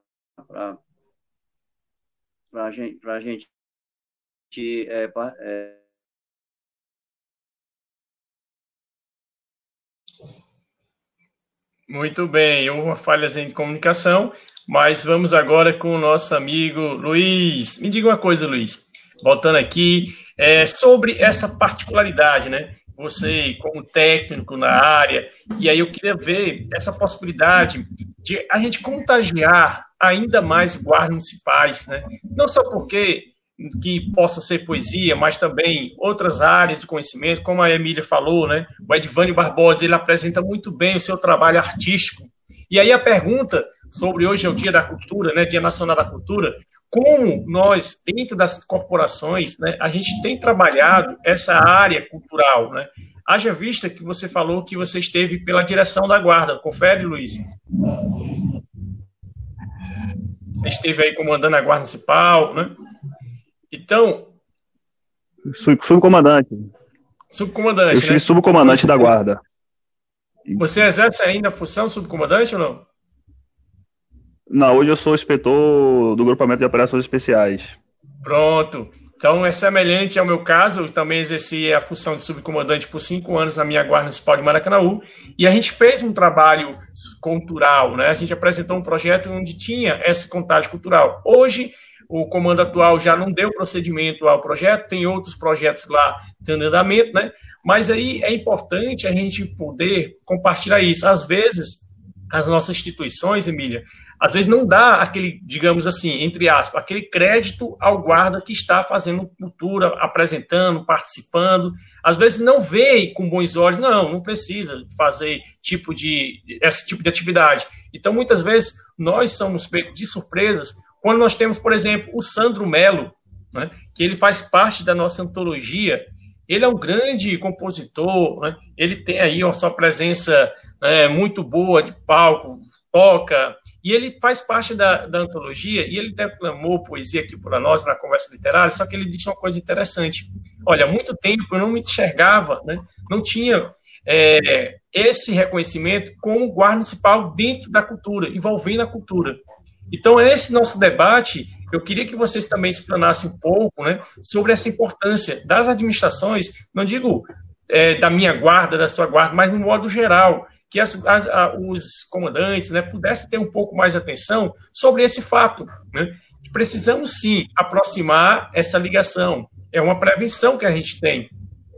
Speaker 4: a gente, pra gente é, é,
Speaker 1: Muito bem, uma falha em comunicação, mas vamos agora com o nosso amigo Luiz. Me diga uma coisa, Luiz, voltando aqui, é, sobre essa particularidade, né? Você, como técnico na área, e aí eu queria ver essa possibilidade de a gente contagiar ainda mais guardas municipais, né? Não só porque que possa ser poesia, mas também outras áreas de conhecimento, como a Emília falou, né? O Edvânio Barbosa, ele apresenta muito bem o seu trabalho artístico. E aí a pergunta sobre hoje é o Dia da Cultura, né? Dia Nacional da Cultura, como nós, dentro das corporações, né, a gente tem trabalhado essa área cultural, né? Haja vista que você falou que você esteve pela direção da guarda. Confere, Luiz. Você esteve aí comandando a guarda municipal, né? Então.
Speaker 3: Subcomandante.
Speaker 1: Subcomandante.
Speaker 3: Eu fui né? subcomandante da guarda.
Speaker 1: Você exerce ainda a função subcomandante ou não?
Speaker 3: Não, hoje eu sou inspetor do grupamento de operações especiais.
Speaker 1: Pronto. Então é semelhante ao meu caso, eu também exerci a função de subcomandante por cinco anos na minha guarda municipal de Maracanãú, e a gente fez um trabalho cultural, né? A gente apresentou um projeto onde tinha essa contagem cultural. Hoje o comando atual já não deu procedimento ao projeto, tem outros projetos lá em andamento, né? Mas aí é importante a gente poder compartilhar isso. Às vezes, as nossas instituições, Emília, às vezes não dá aquele, digamos assim, entre aspas, aquele crédito ao guarda que está fazendo cultura, apresentando, participando. Às vezes não vê com bons olhos, não, não precisa fazer tipo de esse tipo de atividade. Então, muitas vezes nós somos pegos de surpresas Quando nós temos, por exemplo, o Sandro Melo, né, que ele faz parte da nossa antologia, ele é um grande compositor, né, ele tem aí a sua presença é, muito boa de palco, toca, e ele faz parte da, da antologia, e ele declamou poesia aqui para nós na conversa literária, só que ele disse uma coisa interessante. Olha, há muito tempo eu não me enxergava, né, não tinha é, esse reconhecimento como guarda municipal dentro da cultura, envolvendo a cultura. Então, esse nosso debate, eu queria que vocês também explanassem um pouco né, sobre essa importância das administrações, não digo é, da minha guarda, da sua guarda, mas no modo geral, que as, a, a, os comandantes né, pudessem ter um pouco mais atenção sobre esse fato. Né? Precisamos sim aproximar essa ligação. É uma prevenção que a gente tem.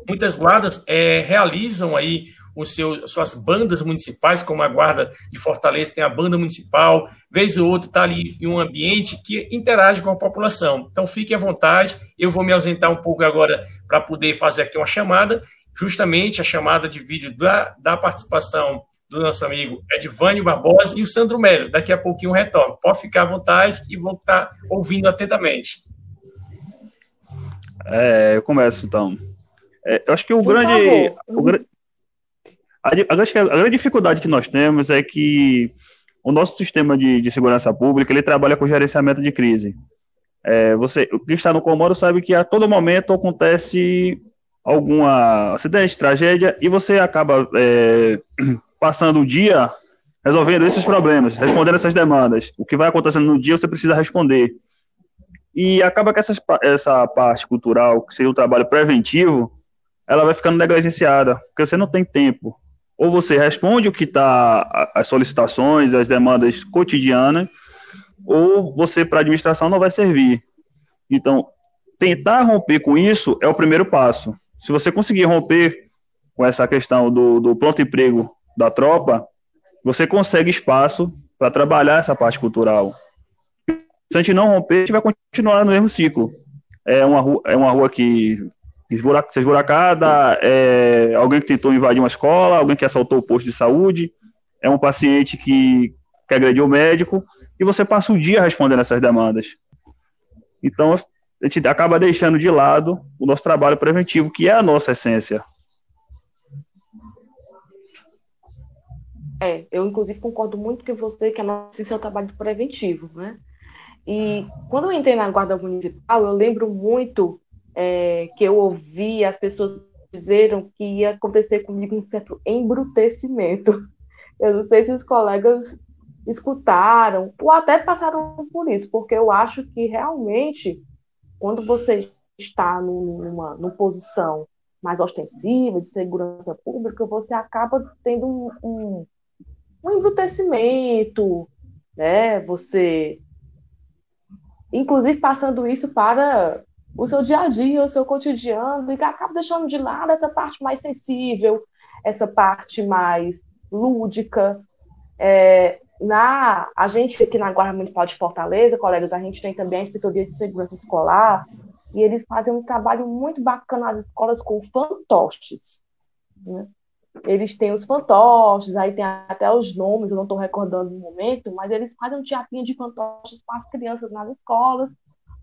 Speaker 1: Muitas guardas é, realizam aí os seus, suas bandas municipais, como a Guarda de Fortaleza tem a banda municipal, vez ou outra está ali em um ambiente que interage com a população. Então fique à vontade, eu vou me ausentar um pouco agora para poder fazer aqui uma chamada, justamente a chamada de vídeo da, da participação do nosso amigo Edvânio Barbosa e o Sandro Melo. Daqui a pouquinho retorno. Pode ficar à vontade e vou estar ouvindo atentamente.
Speaker 3: É, eu começo então. É, eu acho que o Por grande, o, a, a, grande dificuldade que nós temos é que o nosso sistema de, de segurança pública ele trabalha com gerenciamento de crise. É, você, o que está no comando sabe que a todo momento acontece algum acidente, tragédia, e você acaba é, passando o dia resolvendo esses problemas, respondendo essas demandas. O que vai acontecendo no dia você precisa responder. E acaba que essa, essa parte cultural, que seria o trabalho preventivo, ela vai ficando negligenciada, porque você não tem tempo ou você responde o que está as solicitações, as demandas cotidianas, ou você para a administração não vai servir. Então, tentar romper com isso é o primeiro passo. Se você conseguir romper com essa questão do, do pronto emprego da tropa, você consegue espaço para trabalhar essa parte cultural. Se a gente não romper, a gente vai continuar no mesmo ciclo. É uma rua, é uma rua que esburacada, é alguém que tentou invadir uma escola, alguém que assaltou o posto de saúde, é um paciente que, que agrediu o médico, e você passa o dia respondendo essas demandas. Então, a gente acaba deixando de lado o nosso trabalho preventivo, que é a nossa essência.
Speaker 2: É, eu inclusive concordo muito com você que a nossa essência é o trabalho preventivo, né? E quando eu entrei na Guarda Municipal, eu lembro muito é, que eu ouvi as pessoas dizeram que ia acontecer comigo um certo embrutecimento. Eu não sei se os colegas escutaram ou até passaram por isso, porque eu acho que realmente quando você está numa, numa posição mais ostensiva de segurança pública, você acaba tendo um, um, um embrutecimento, né? Você, inclusive, passando isso para o seu dia a dia, o seu cotidiano, e acaba deixando de lado essa parte mais sensível, essa parte mais lúdica. É, na, a gente aqui na Guarda Municipal de Fortaleza, colegas, a gente tem também a Inspetoria de Segurança Escolar, e eles fazem um trabalho muito bacana nas escolas com fantoches. Né? Eles têm os fantoches, aí tem até os nomes, eu não estou recordando no momento, mas eles fazem um teatrinho de fantoches com as crianças nas escolas,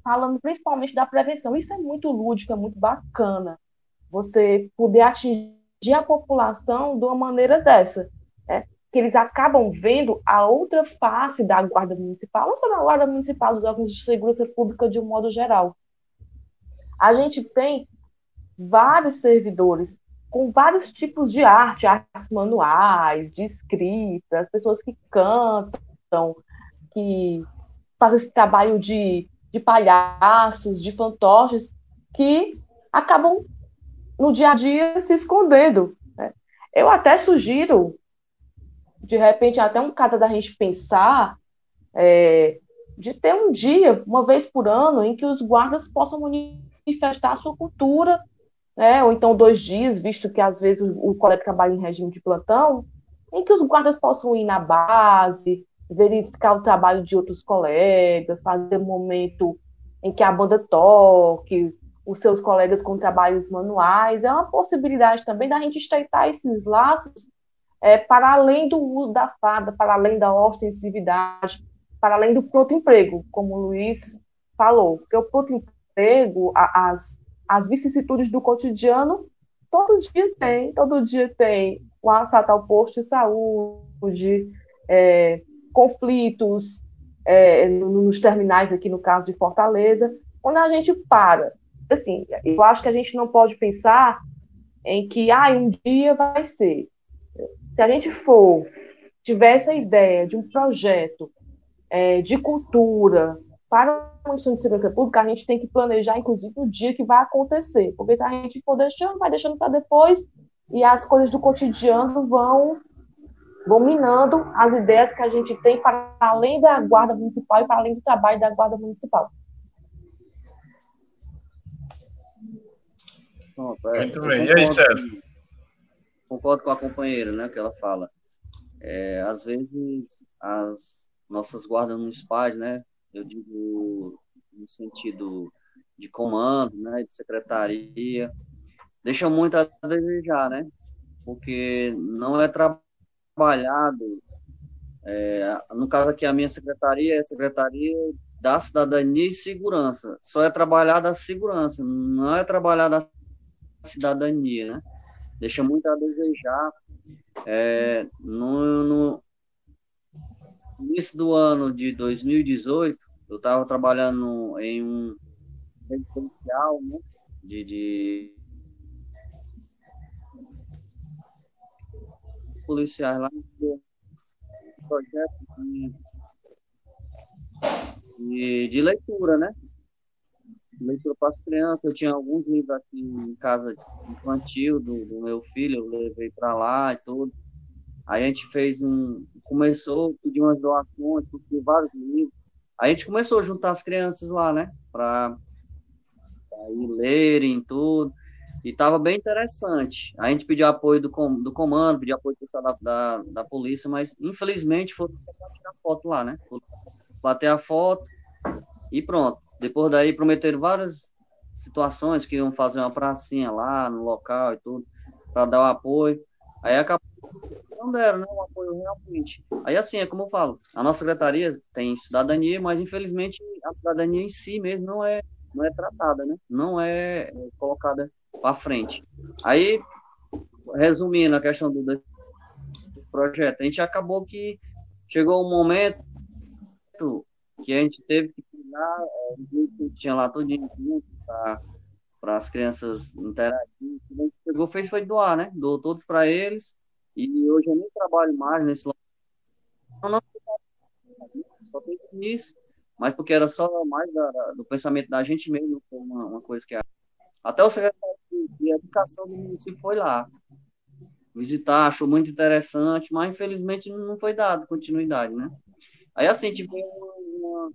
Speaker 2: falando principalmente da prevenção. Isso é muito lúdico, é muito bacana. Você poder atingir a população de uma maneira dessa. Né? Que eles acabam vendo a outra face da Guarda Municipal, não só da Guarda Municipal, dos órgãos de segurança pública de um modo geral. A gente tem vários servidores com vários tipos de arte, artes manuais, de escrita, pessoas que cantam, que fazem esse trabalho de de palhaços, de fantoches, que acabam no dia a dia se escondendo. Né? Eu até sugiro, de repente, até um cada da gente pensar é, de ter um dia, uma vez por ano, em que os guardas possam manifestar a sua cultura, né? ou então dois dias, visto que às vezes o, o colega trabalha em regime de plantão, em que os guardas possam ir na base, verificar o trabalho de outros colegas, fazer um momento em que a banda toque, os seus colegas com trabalhos manuais, é uma possibilidade também da gente estreitar esses laços é, para além do uso da fada, para além da ostensividade, para além do pronto emprego, como o Luiz falou, porque o pronto emprego, as, as vicissitudes do cotidiano, todo dia tem, todo dia tem o assalto ao posto de saúde, é, conflitos é, nos terminais aqui no caso de Fortaleza, quando a gente para, assim, eu acho que a gente não pode pensar em que, ah, um dia vai ser. Se a gente for, tiver essa ideia de um projeto é, de cultura para o Instituto de Segurança Pública, a gente tem que planejar, inclusive, o dia que vai acontecer. Porque se a gente for deixando, vai deixando para depois, e as coisas do cotidiano vão dominando as ideias que a gente tem para além da Guarda Municipal e para além do trabalho da Guarda Municipal.
Speaker 4: É, Muito bem. E aí, César? Concordo com a companheira, né, que ela fala. É, às vezes, as nossas guardas municipais, né, eu digo no sentido de comando, né, de secretaria, deixam muito a desejar, né, porque não é trabalhado, é, no caso aqui a minha secretaria é a secretaria da cidadania e segurança, só é trabalhada a segurança, não é trabalhada a cidadania, né? Deixa muito a desejar. É, no, no início do ano de 2018, eu estava trabalhando em um residencial, né? De, de policiais lá no projeto de, de, de leitura, né? leitura para as crianças. Eu tinha alguns livros aqui em casa infantil do, do meu filho, eu levei para lá e tudo. Aí a gente fez um. Começou a pedir umas doações, conseguiu vários livros. Aí a gente começou a juntar as crianças lá, né? Para ir lerem tudo. E estava bem interessante. A gente pediu apoio do, com, do comando, pediu apoio do da, da, da polícia, mas infelizmente foi tirar foto lá, né? Bater a foto e pronto. Depois daí prometeram várias situações que iam fazer uma pracinha lá no local e tudo, para dar o apoio. Aí acabou não deram, né? Apoio realmente. Aí assim, é como eu falo, a nossa secretaria tem cidadania, mas infelizmente a cidadania em si mesmo não é, não é tratada, né? Não é, é colocada para frente. Aí, resumindo a questão do projeto, a gente acabou que chegou um momento que a gente teve que lá, é, tinha lá junto para as crianças interagir. O que a gente pegou, fez foi doar, né? Doou todos para eles. E hoje eu nem trabalho mais nesse local. Não, não, só fiz isso, mas porque era só mais da, do pensamento da gente mesmo, uma, uma coisa que. Até o secretário de Educação do município foi lá visitar, achou muito interessante, mas infelizmente não foi dado continuidade, né? Aí assim, tipo, uma,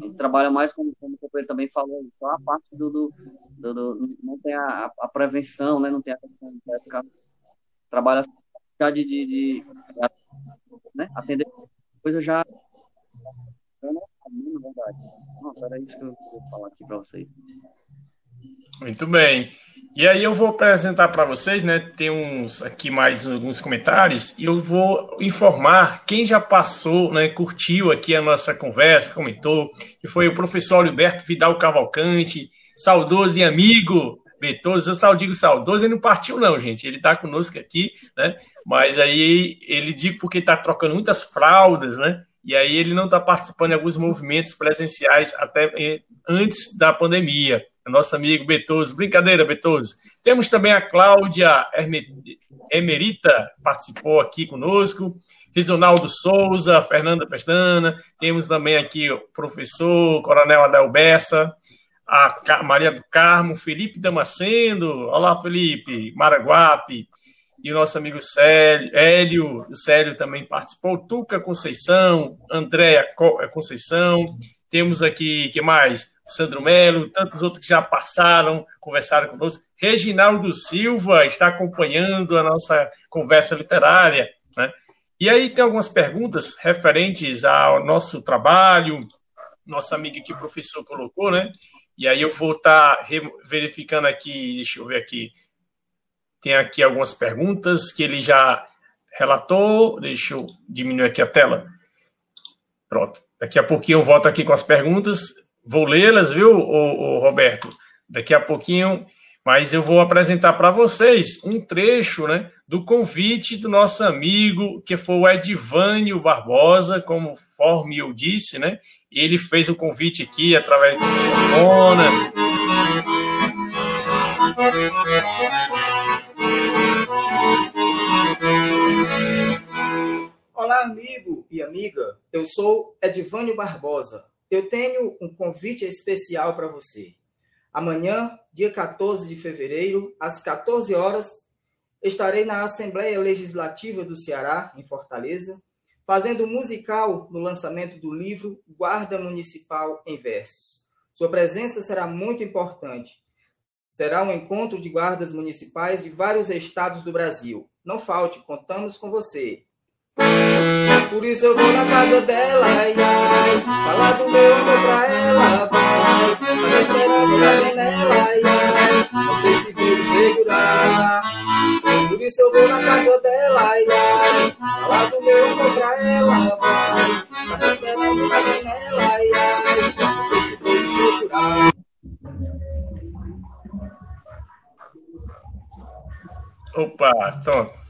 Speaker 4: a gente trabalha mais, como, como o companheiro também falou, só a parte do. do, do, do não tem a, a, prevenção, né? não tem a questão de. Trabalha de, de, de, né? atender coisa já. Eu não na verdade. Não, era isso que eu vou falar aqui para vocês.
Speaker 1: Muito bem. E aí eu vou apresentar para vocês, né? Tem uns aqui mais alguns comentários e eu vou informar quem já passou, né? Curtiu aqui a nossa conversa, comentou, que foi o professor Alberto Vidal Cavalcante, saudoso e amigo Betoso. Eu só digo saudoso, ele não partiu não, gente. Ele está conosco aqui, né? Mas aí ele digo porque está trocando muitas fraldas, né? E aí ele não está participando de alguns movimentos presenciais até eh, antes da pandemia nosso amigo Betoso. Brincadeira, Betoso. Temos também a Cláudia Emerita, participou aqui conosco. Rizonaldo Souza, Fernanda Pestana. Temos também aqui o professor Coronel Adel Bessa, a Maria do Carmo, Felipe Damasceno. Olá, Felipe. Maraguape. E o nosso amigo Célio, Hélio, o Célio também participou. Tuca Conceição, Andréa Conceição. Temos aqui, que mais? Sandro Melo, tantos outros que já passaram, conversaram conosco. Reginaldo Silva está acompanhando a nossa conversa literária. Né? E aí tem algumas perguntas referentes ao nosso trabalho, nosso amigo aqui, professor, colocou, né? E aí eu vou estar tá verificando aqui, deixa eu ver aqui. Tem aqui algumas perguntas que ele já relatou. Deixa eu diminuir aqui a tela. Pronto. Daqui a pouquinho eu volto aqui com as perguntas. Vou lê-las, viu, o, o Roberto? Daqui a pouquinho, mas eu vou apresentar para vocês um trecho, né, do convite do nosso amigo, que foi o Edivânio Barbosa, como conforme eu disse, né? Ele fez o convite aqui através do Sanfona.
Speaker 5: Olá, amigo e amiga. Eu sou Edvânio Barbosa. Eu tenho um convite especial para você. Amanhã, dia 14 de fevereiro, às 14 horas, estarei na Assembleia Legislativa do Ceará, em Fortaleza, fazendo musical no lançamento do livro Guarda Municipal em Versos. Sua presença será muito importante. Será um encontro de guardas municipais de vários estados do Brasil. Não falte, contamos com você. Por isso eu vou na casa dela, ai, ai. Falar do meu amor pra ela, vai. Tá esperando na janela, ai, ai. Não sei se vou segurar. Por isso eu vou na casa dela, ai, ai. Falar do meu amor pra ela, vai. Tá esperando na janela, ai, ai. Não sei se vou segurar.
Speaker 1: Opa, Tom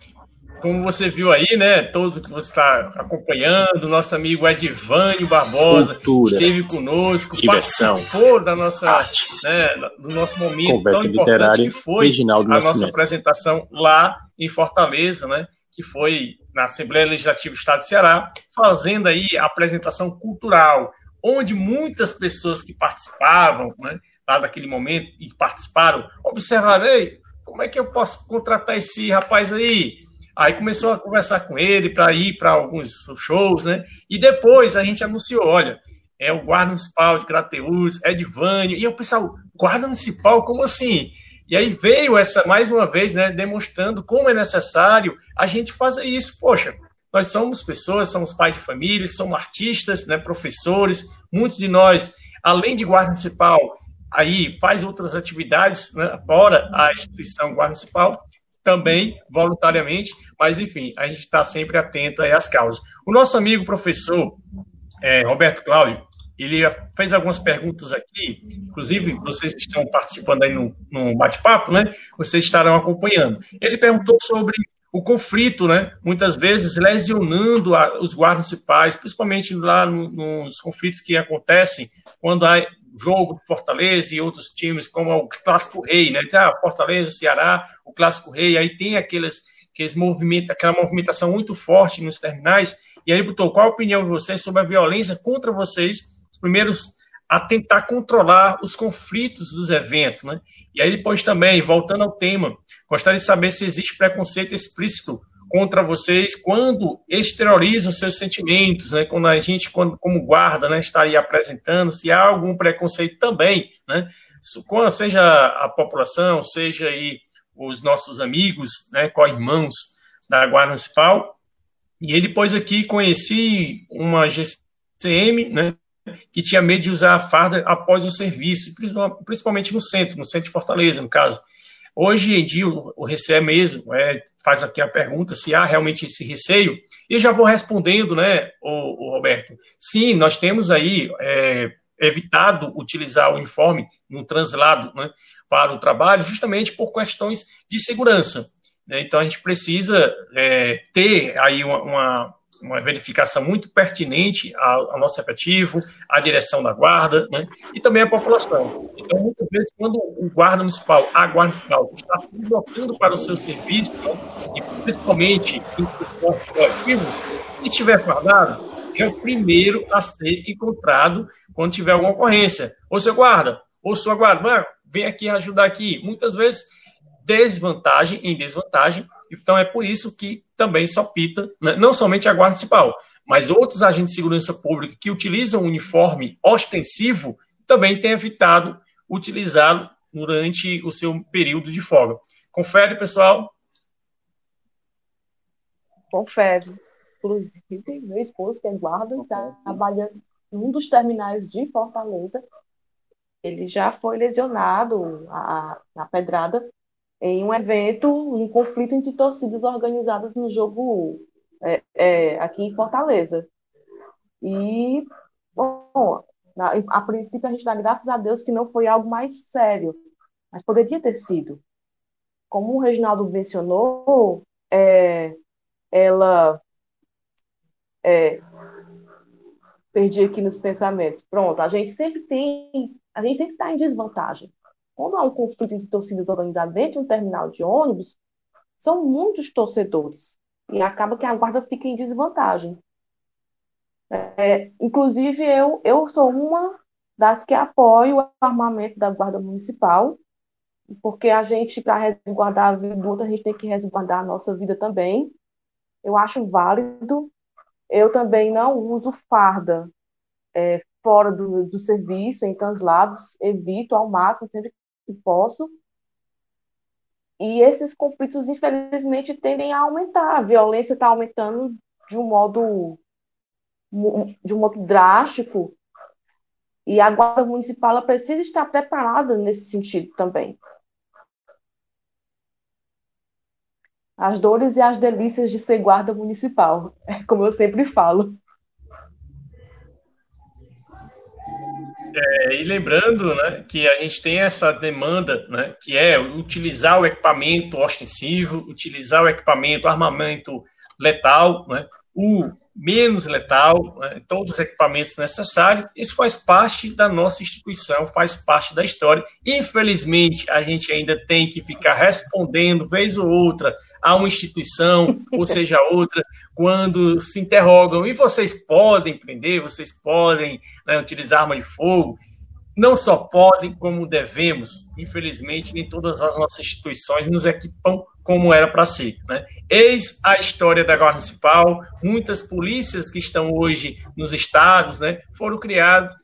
Speaker 1: como você viu aí, né? Todos que você está acompanhando, nosso amigo Edivânio Barbosa Cultura, esteve conosco,
Speaker 6: diversão,
Speaker 1: participou da nossa, arte, né, do nosso momento
Speaker 6: Conversa
Speaker 1: tão importante que foi
Speaker 6: a
Speaker 1: nossa apresentação lá em Fortaleza, né? Que foi na Assembleia Legislativa do Estado de Ceará, fazendo aí a apresentação cultural, onde muitas pessoas que participavam, né, lá daquele momento e participaram, observaram, Ei, como é que eu posso contratar esse rapaz aí? Aí começou a conversar com ele para ir para alguns shows, né? E depois a gente anunciou, olha, é o guarda municipal de Crateus, Edvânio, e o pessoal, guarda municipal, como assim? E aí veio essa, mais uma vez, né, demonstrando como é necessário a gente fazer isso. Poxa, nós somos pessoas, somos pais de família, somos artistas, né, professores, muitos de nós, além de guarda municipal, aí faz outras atividades né, fora a instituição guarda municipal, também voluntariamente, mas enfim, a gente está sempre atento às causas. O nosso amigo professor é, Roberto Cláudio, ele fez algumas perguntas aqui, inclusive vocês estão participando aí no, no bate-papo, né? Vocês estarão acompanhando. Ele perguntou sobre o conflito, né? Muitas vezes lesionando a, os guardas municipais, principalmente lá no, nos conflitos que acontecem quando há jogo de Fortaleza e outros times, como o Clássico Rei, né? Ah, Fortaleza, Ceará, o Clássico Rei, aí tem aqueles, aqueles movimentos, aquela movimentação muito forte nos terminais, e aí botou qual a opinião de vocês sobre a violência contra vocês, os primeiros a tentar controlar os conflitos dos eventos, né? E aí depois também, voltando ao tema, gostaria de saber se existe preconceito explícito contra vocês quando exteriorizam seus sentimentos, né? Quando a gente, quando, como guarda, né, estaria apresentando, se há algum preconceito também, né? Seja a população, seja aí os nossos amigos, né, co-irmãos da Guarda Municipal. E ele depois aqui conheci uma GCM, né, que tinha medo de usar a farda após o serviço, principalmente no centro, no centro de Fortaleza, no caso. Hoje em dia, o receio é mesmo, é, faz aqui a pergunta se há realmente esse receio, e já vou respondendo, né, o, o Roberto. Sim, nós temos aí é, evitado utilizar o uniforme no translado né, para o trabalho, justamente por questões de segurança. Né? Então, a gente precisa é, ter aí uma, uma uma verificação muito pertinente ao, nosso efetivo, à direção da guarda, né, e também à população. Então, muitas vezes, quando o guarda municipal, a guarda municipal, está se deslocando para o seu serviço, né, e principalmente em transporte coletivo, se estiver guardado, é o primeiro a ser encontrado quando tiver alguma ocorrência. Ou seu guarda, ou sua guarda, vem aqui ajudar aqui. Muitas vezes, desvantagem em desvantagem, então é por isso que também só pita, né, não somente a Guarda Municipal, mas outros agentes de segurança pública que utilizam o uniforme ostensivo também têm evitado utilizá-lo durante o seu período de folga. Confere, pessoal?
Speaker 2: Confere. Inclusive, meu esposo, que é guarda, está trabalhando em um dos terminais de Fortaleza. Ele já foi lesionado a, na pedrada em um evento, um conflito entre torcidas organizadas no jogo é, é, aqui em Fortaleza. E, bom, a princípio a gente dá graças a Deus que não foi algo mais sério, mas poderia ter sido. Como o Reginaldo mencionou, é, ela é, perdi aqui nos pensamentos. Pronto, a gente sempre tem, a gente sempre está em desvantagem. Quando há um conflito entre torcidas organizadas dentro de um terminal de ônibus, são muitos torcedores e acaba que a guarda fica em desvantagem. É, inclusive, eu, eu sou uma das que apoio o armamento da Guarda Municipal, porque a gente, para resguardar a vida do outro, a gente tem que resguardar a nossa vida também. Eu acho válido. Eu também não uso farda é, fora do, do serviço, em translados, evito ao máximo, sempre que posso. E esses conflitos, infelizmente, tendem a aumentar. A violência está aumentando de um modo de um modo drástico. E a guarda municipal precisa estar preparada nesse sentido também. As dores e as delícias de ser guarda municipal, como eu sempre falo.
Speaker 1: É, e lembrando né, que a gente tem essa demanda, né, que é utilizar o equipamento ostensivo, utilizar o equipamento, armamento letal, né, o menos letal, né, todos os equipamentos necessários. Isso faz parte da nossa instituição, faz parte da história. Infelizmente, a gente ainda tem que ficar respondendo, vez ou outra, a uma instituição, ou seja, outra, quando se interrogam, e vocês podem prender, vocês podem né, utilizar arma de fogo, não só podem, como devemos. Infelizmente, nem todas as nossas instituições nos equipam como era para ser. Né? Eis a história da Guarda Municipal, muitas polícias que estão hoje nos estados né, foram criadas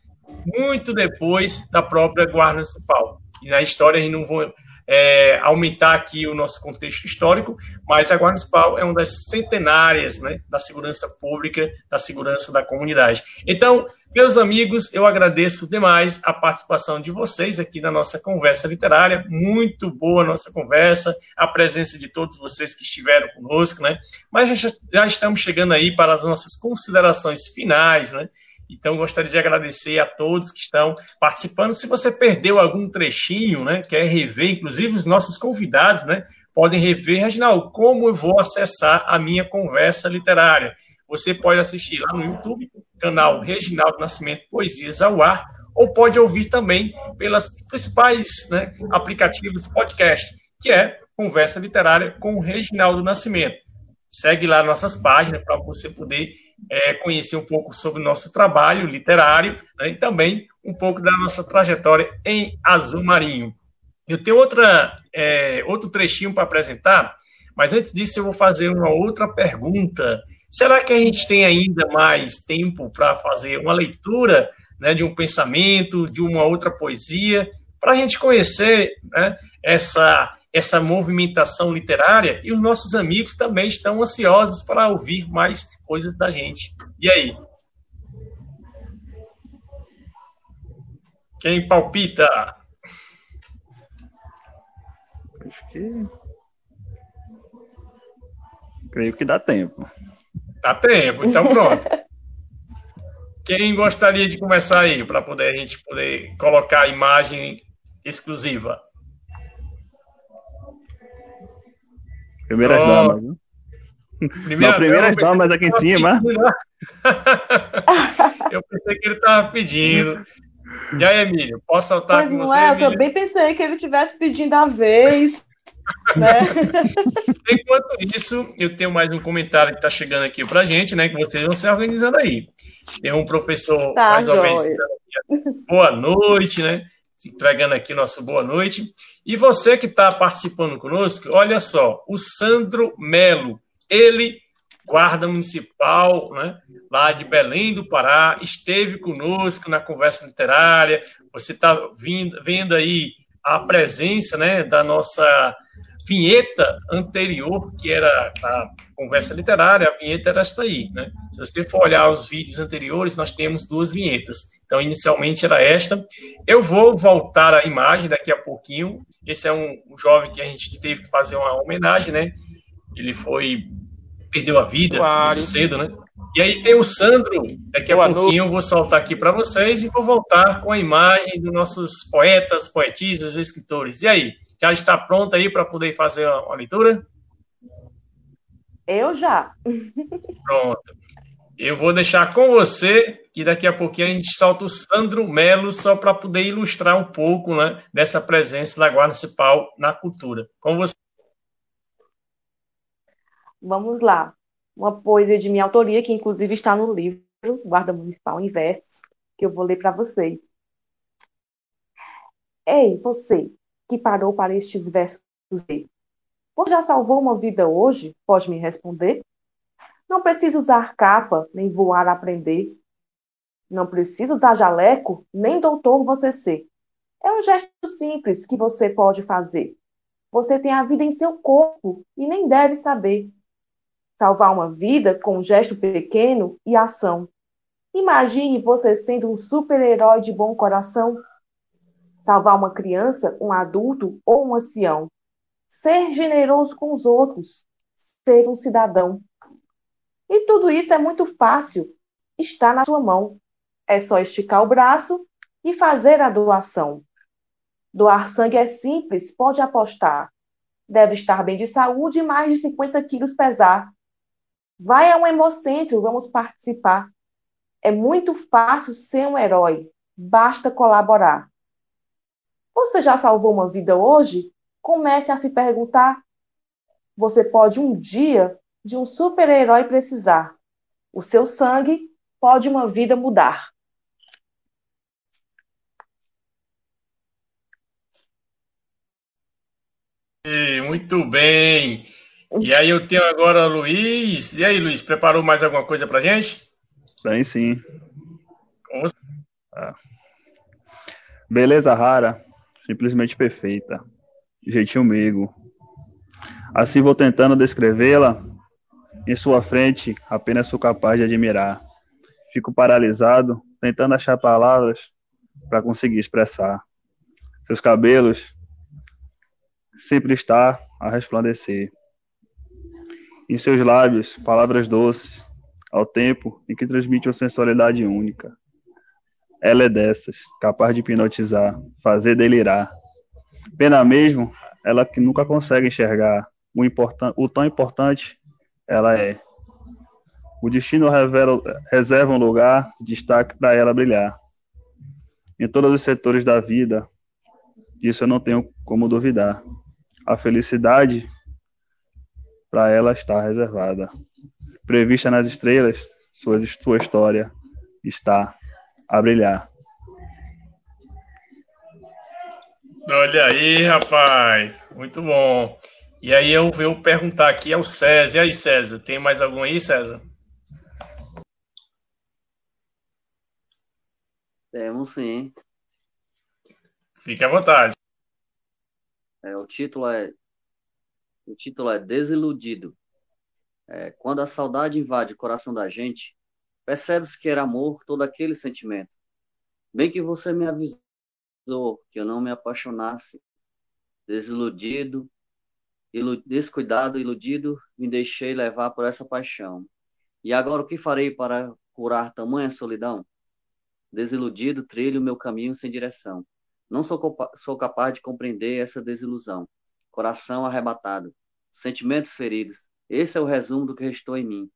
Speaker 1: muito depois da própria Guarda Municipal. E na história a gente não vou é, aumentar aqui o nosso contexto histórico, mas a Guarda Municipal é uma das centenárias né, da segurança pública, da segurança da comunidade. Então, meus amigos, eu agradeço demais a participação de vocês aqui na nossa conversa literária. Muito boa a nossa conversa, a presença de todos vocês que estiveram conosco, né? Mas já, já estamos chegando aí para as nossas considerações finais, né? Então, gostaria de agradecer a todos que estão participando. Se você perdeu algum trechinho, né, quer rever, inclusive os nossos convidados, né, podem rever. Reginaldo, como eu vou acessar a minha conversa literária? Você pode assistir lá no YouTube, canal Reginaldo Nascimento Poesias ao Ar, ou pode ouvir também pelas principais né, aplicativos podcast, que é Conversa Literária com Reginaldo Nascimento. Segue lá nossas páginas para você poder é, conhecer um pouco sobre o nosso trabalho literário né, e também um pouco da nossa trajetória em azul marinho. Eu tenho outra, é, outro trechinho para apresentar, mas antes disso eu vou fazer uma outra pergunta. Será que a gente tem ainda mais tempo para fazer uma leitura né, de um pensamento, de uma outra poesia, para a gente conhecer né, essa essa movimentação literária e os nossos amigos também estão ansiosos para ouvir mais coisas da gente. E aí? Quem palpita?
Speaker 3: Acho que. Creio que dá tempo.
Speaker 1: Dá tempo, então pronto. Quem gostaria de começar aí, para poder a gente poder colocar a imagem exclusiva?
Speaker 3: Primeiras oh. damas, viu? Primeira Não, primeiras damas aqui em cima. Pedindo, né?
Speaker 1: eu pensei que ele estava pedindo. E aí, Emílio, posso saltar
Speaker 2: pois
Speaker 1: com
Speaker 2: não
Speaker 1: você?
Speaker 2: É,
Speaker 1: eu
Speaker 2: também pensei que ele estivesse pedindo a vez. Né?
Speaker 1: Enquanto isso, eu tenho mais um comentário que está chegando aqui para gente, né? Que vocês vão se organizando aí. Tem um professor
Speaker 2: tá,
Speaker 1: mais organizado aqui. Boa noite, né? Entregando aqui nosso boa noite. E você que está participando conosco, olha só, o Sandro Melo, ele, guarda municipal, né, lá de Belém do Pará, esteve conosco na conversa literária. Você está vendo aí a presença né, da nossa vinheta anterior, que era a conversa literária, a vinheta era esta aí. Né? Se você for olhar os vídeos anteriores, nós temos duas vinhetas. Então, inicialmente era esta. Eu vou voltar a imagem daqui a pouquinho. Esse é um, jovem que a gente teve que fazer uma homenagem, né? Ele foi perdeu a vida claro. muito cedo, né? E aí tem o Sandro, daqui a Boa pouquinho noite. eu vou soltar aqui para vocês e vou voltar com a imagem dos nossos poetas, poetisas, escritores. E aí, já está pronto aí para poder fazer uma leitura?
Speaker 2: Eu já.
Speaker 1: Pronto. Eu vou deixar com você e daqui a pouquinho a gente solta o Sandro Melo só para poder ilustrar um pouco né, dessa presença da Guarda Municipal na cultura. Com você.
Speaker 2: Vamos lá uma poesia de minha autoria, que inclusive está no livro Guarda Municipal em Versos, que eu vou ler para vocês. Ei, você que parou para estes versos ver. Você já salvou uma vida hoje? Pode me responder? Não preciso usar capa, nem voar a aprender. Não preciso dar jaleco, nem doutor você ser. É um gesto simples que você pode fazer. Você tem a vida em seu corpo e nem deve saber salvar uma vida com um gesto pequeno e ação. Imagine você sendo um super-herói de bom coração. Salvar uma criança, um adulto ou um ancião. Ser generoso com os outros. Ser um cidadão. E tudo isso é muito fácil. Está na sua mão. É só esticar o braço e fazer a doação. Doar sangue é simples, pode apostar. Deve estar bem de saúde e mais de 50 quilos pesar. Vai a um hemocentro, vamos participar. É muito fácil ser um herói, basta colaborar. Você já salvou uma vida hoje? Comece a se perguntar. Você pode um dia de um super-herói precisar. O seu sangue pode uma vida mudar.
Speaker 1: Muito bem. E aí eu tenho agora o Luiz. E aí, Luiz, preparou mais alguma coisa pra gente?
Speaker 3: Tem sim. Ah. Beleza rara, simplesmente perfeita. Jeitinho meigo. Assim vou tentando descrevê-la. Em sua frente, apenas sou capaz de admirar. Fico paralisado, tentando achar palavras para conseguir expressar. Seus cabelos sempre está a resplandecer em seus lábios palavras doces, ao tempo em que transmite uma sensualidade única. Ela é dessas, capaz de hipnotizar, fazer delirar. Pena mesmo, ela que nunca consegue enxergar o, importan o tão importante ela é. O destino revela, reserva um lugar de destaque para ela brilhar. Em todos os setores da vida, disso eu não tenho como duvidar. A felicidade para ela está reservada. Prevista nas estrelas, sua, sua história está a brilhar.
Speaker 1: Olha aí, rapaz, muito bom. E aí eu vou perguntar aqui ao César. E aí, César, tem mais algum aí, César?
Speaker 4: Temos sim.
Speaker 1: Fique à vontade.
Speaker 4: É, o título é o título é Desiludido. É, quando a saudade invade o coração da gente, percebe-se que era amor todo aquele sentimento. Bem que você me avisou que eu não me apaixonasse. Desiludido, ilu descuidado, iludido, me deixei levar por essa paixão. E agora o que farei para curar tamanha solidão? Desiludido, trilho meu caminho sem direção. Não sou, sou capaz de compreender essa desilusão coração arrebatado, sentimentos feridos. Esse é o resumo do que restou em mim.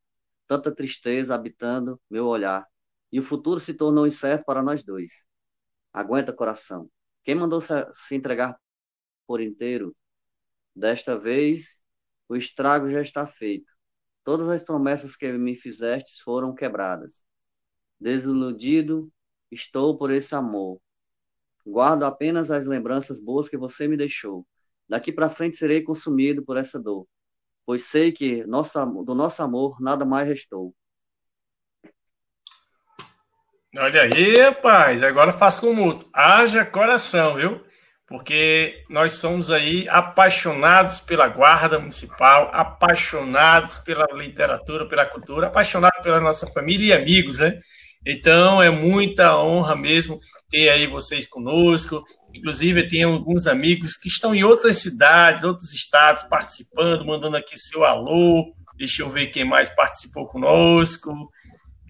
Speaker 4: Tanta tristeza habitando meu olhar. E o futuro se tornou incerto para nós dois. Aguenta, coração. Quem mandou se entregar por inteiro? Desta vez, o estrago já está feito. Todas as promessas que me fizestes foram quebradas. Desiludido, estou por esse amor. Guardo apenas as lembranças boas que você me deixou. Daqui para frente serei consumido por essa dor, pois sei que nossa, do nosso amor nada mais restou.
Speaker 1: Olha aí, rapaz, agora faço com mútuo. Haja coração, viu? Porque nós somos aí apaixonados pela Guarda Municipal, apaixonados pela literatura, pela cultura, apaixonados pela nossa família e amigos, né? Então é muita honra mesmo ter aí vocês conosco. Inclusive, tem alguns amigos que estão em outras cidades, outros estados, participando, mandando aqui seu alô, Deixa eu ver quem mais participou conosco.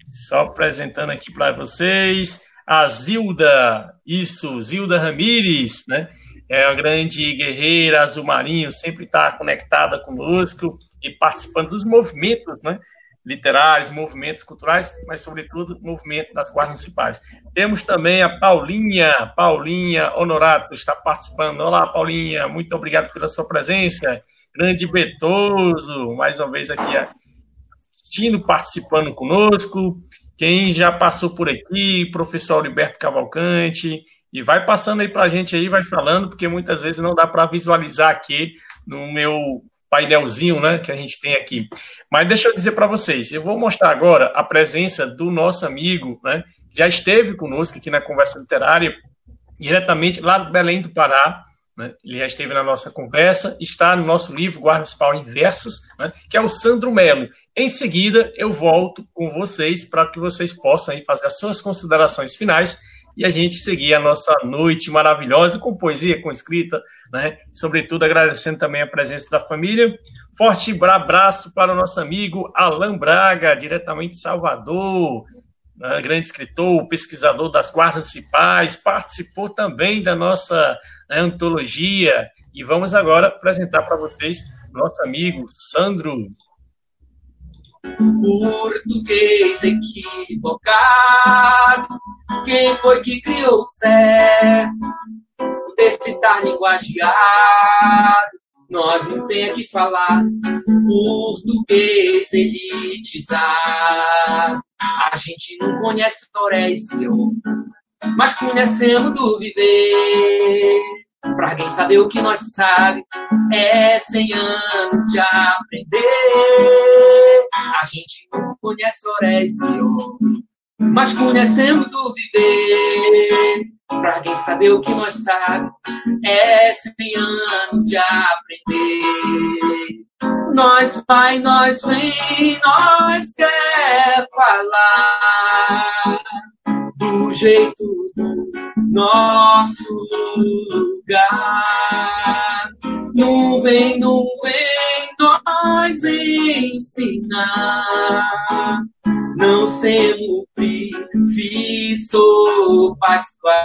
Speaker 1: Só apresentando aqui para vocês. A Zilda, isso, Zilda Ramires, né? É uma grande guerreira azul marinho, sempre está conectada conosco e participando dos movimentos, né? Literários, movimentos culturais, mas, sobretudo, movimento das guardas municipais. Temos também a Paulinha, Paulinha Honorato está participando. Olá, Paulinha, muito obrigado pela sua presença. Grande Betoso, mais uma vez aqui assistindo, participando conosco. Quem já passou por aqui, professor Alberto Cavalcante, e vai passando aí para a gente aí, vai falando, porque muitas vezes não dá para visualizar aqui no meu painelzinho né, que a gente tem aqui. Mas deixa eu dizer para vocês, eu vou mostrar agora a presença do nosso amigo, né, que já esteve conosco aqui na Conversa Literária, diretamente lá do Belém do Pará, né, ele já esteve na nossa conversa, está no nosso livro Guarda Municipal em Versos, né, que é o Sandro Melo. Em seguida, eu volto com vocês para que vocês possam aí fazer as suas considerações finais e a gente seguir a nossa noite maravilhosa com poesia, com escrita, né? Sobretudo agradecendo também a presença da família. Forte abraço para o nosso amigo Alan Braga, diretamente de Salvador, né? grande escritor, pesquisador das guardas municipais, participou também da nossa né, antologia. E vamos agora apresentar para vocês nosso amigo Sandro
Speaker 6: Português equivocado, quem foi que criou o certo? Desse tar linguageado, nós não tem que falar. Português elitizado, a gente não conhece Horácio, mas conhecemos do viver. Pra quem saber o que nós sabe, é cem anos de aprender. A gente não conhece Horácio, mas conhecendo do viver. Pra quem saber o que nós sabe, é cem anos de aprender. Nós vai, nós vem, nós quer falar do jeito do nosso lugar. Não vem, não vem nós ensinar. Não sempre fiz pascual.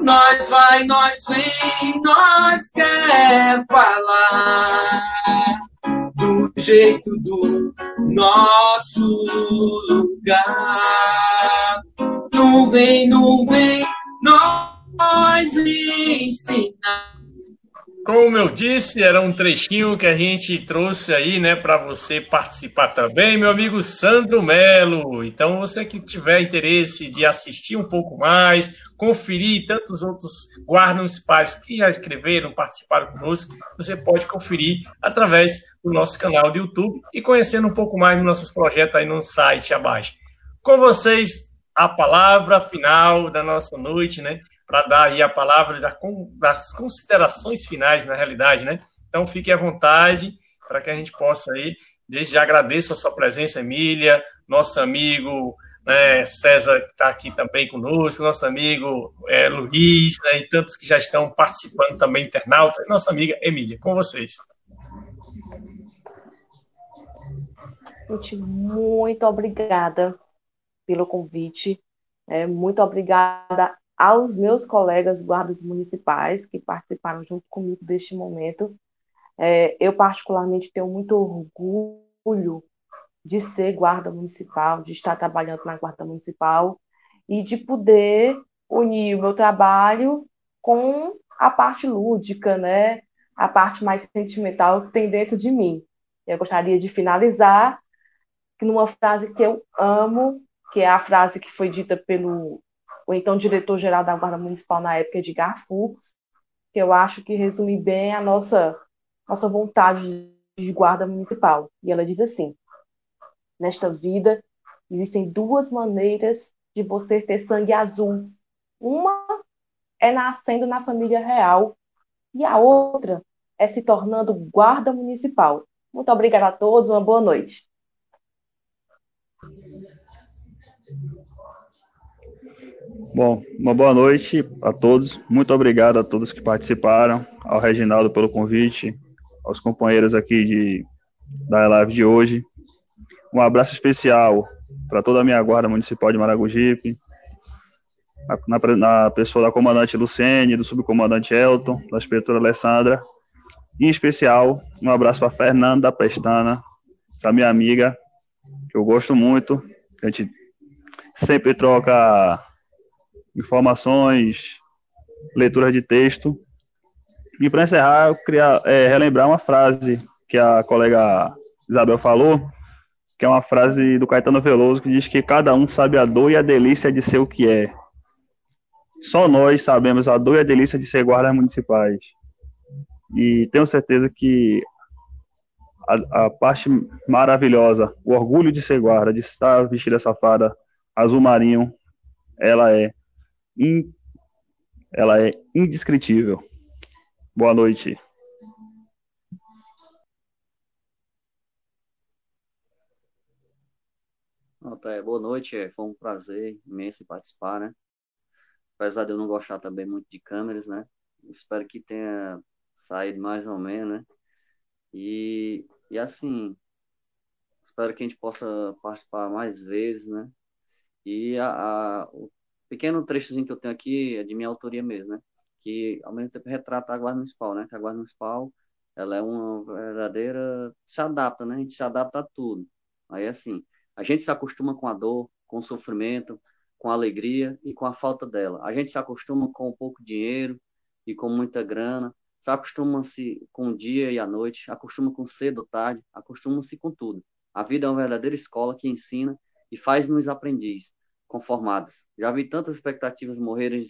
Speaker 6: Nós vai, nós vem, nós quer falar jeito do nosso lugar. Não vem, não vem, nós ensinar.
Speaker 1: Como eu disse, era um trechinho que a gente trouxe aí, né, para você participar também, meu amigo Sandro Melo. Então, você que tiver interesse de assistir um pouco mais, conferir tantos outros guardas municipais que já escreveram, participaram conosco, você pode conferir através do nosso canal do YouTube e conhecendo um pouco mais dos nossos projetos aí no site abaixo. Com vocês, a palavra final da nossa noite, né? Para dar aí a palavra das considerações finais, na realidade, né? Então, fique à vontade para que a gente possa aí. Desde já agradeço a sua presença, Emília, nosso amigo né, César, que está aqui também conosco, nosso amigo é, Luiz, né, e tantos que já estão participando também, internauta, e nossa amiga Emília, com vocês.
Speaker 2: Gente, muito obrigada pelo convite. É, muito obrigada aos meus colegas guardas municipais que participaram junto comigo deste momento. É, eu, particularmente, tenho muito orgulho de ser guarda municipal, de estar trabalhando na guarda municipal e de poder unir o meu trabalho com a parte lúdica, né? a parte mais sentimental que tem dentro de mim. Eu gostaria de finalizar numa frase que eu amo, que é a frase que foi dita pelo o então diretor-geral da Guarda Municipal na época, Edgar Fux, que eu acho que resume bem a nossa, nossa vontade de guarda municipal. E ela diz assim: Nesta vida, existem duas maneiras de você ter sangue azul. Uma é nascendo na família real, e a outra é se tornando guarda municipal. Muito obrigada a todos, uma boa noite.
Speaker 3: Bom, uma boa noite a todos. Muito obrigado a todos que participaram, ao Reginaldo pelo convite, aos companheiros aqui de da live de hoje. Um abraço especial para toda a minha guarda municipal de Maragogipe, na, na, pessoa da comandante Luciene, do subcomandante Elton, da inspetora Alessandra. Em especial, um abraço para Fernanda Pestana, essa minha amiga, que eu gosto muito. A gente sempre troca informações, leitura de texto. E para encerrar, eu queria é, relembrar uma frase que a colega Isabel falou, que é uma frase do Caetano Veloso que diz que cada um sabe a dor e a delícia de ser o que é. Só nós sabemos a dor e a delícia de ser guardas municipais. E tenho certeza que a, a, parte maravilhosa, o orgulho de ser guarda, de estar vestida essa fada azul marinho, ela é, in, ela é indescritível. Boa noite.
Speaker 4: Boa noite, foi um prazer imenso participar, né? Apesar de eu não gostar também muito de câmeras, né? Espero que tenha saído mais ou menos, né? E, e assim, espero que a gente possa participar mais vezes, né? E a, a, o pequeno trechozinho que eu tenho aqui é de minha autoria mesmo, né? Que ao mesmo tempo retrata a Guarda Municipal, né? Que a Guarda Municipal, ela é uma verdadeira... se adapta, né? A gente se adapta a tudo. Aí, assim, a gente se acostuma com a dor, com o sofrimento, com a alegria e com a falta dela. A gente se acostuma com pouco dinheiro e com muita grana, se acostuma-se com o dia e a noite, acostuma com cedo ou tarde, acostuma-se com tudo. A vida é uma verdadeira escola que ensina e faz-nos aprendiz, conformados. Já vi tantas expectativas morrerem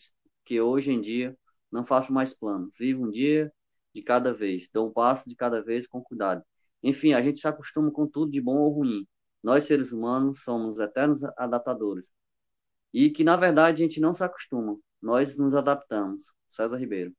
Speaker 4: que hoje em dia não faço mais planos. Vivo um dia de cada vez, dou um passo de cada vez com cuidado. Enfim, a gente se acostuma com tudo de bom ou ruim. Nós, seres humanos, somos eternos adaptadores e que, na verdade, a gente não se acostuma. Nós nos adaptamos. César Ribeiro.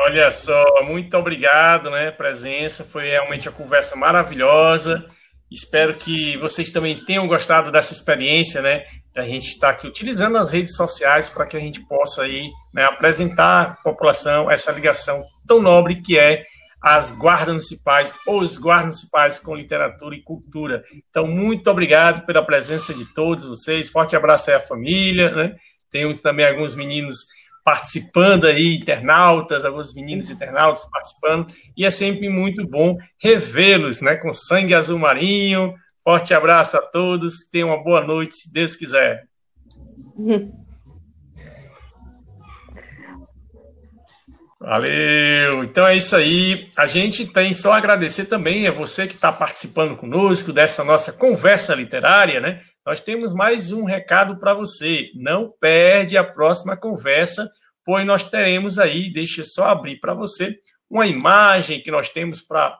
Speaker 1: Olha só, muito obrigado, né? Presença, foi realmente uma conversa maravilhosa. Espero que vocês também tenham gostado dessa experiência, né? A gente está aqui utilizando as redes sociais para que a gente possa aí né, apresentar à população essa ligação tão nobre que é as guardas municipais ou os guardas municipais com literatura e cultura. Então, muito obrigado pela presença de todos vocês. Forte abraço aí à família, né? Temos também alguns meninos participando aí, internautas, alguns meninos internautas participando, e é sempre muito bom revê-los, né, com sangue azul marinho. Forte abraço a todos, tenham uma boa noite, se Deus quiser. Valeu! Então é isso aí. A gente tem só agradecer também a você que está participando conosco dessa nossa conversa literária, né? Nós temos mais um recado para você. Não perde a próxima conversa, pois nós teremos aí, deixa eu só abrir para você, uma imagem que nós temos para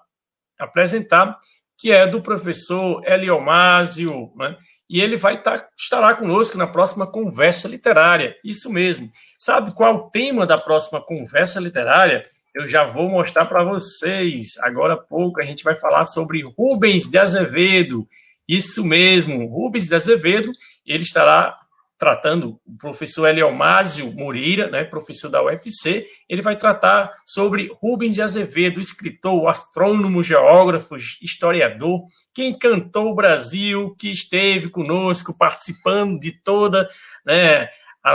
Speaker 1: apresentar, que é do professor Eliomásio, né? e ele vai estar tá, estará conosco na próxima conversa literária. Isso mesmo. Sabe qual é o tema da próxima conversa literária? Eu já vou mostrar para vocês. Agora há pouco a gente vai falar sobre Rubens de Azevedo. Isso mesmo, Rubens de Azevedo. Ele estará tratando o professor Eliomásio Moreira, né, professor da UFC, ele vai tratar sobre Rubens de Azevedo, escritor, astrônomo, geógrafo, historiador, que encantou o Brasil, que esteve conosco participando de toda, né,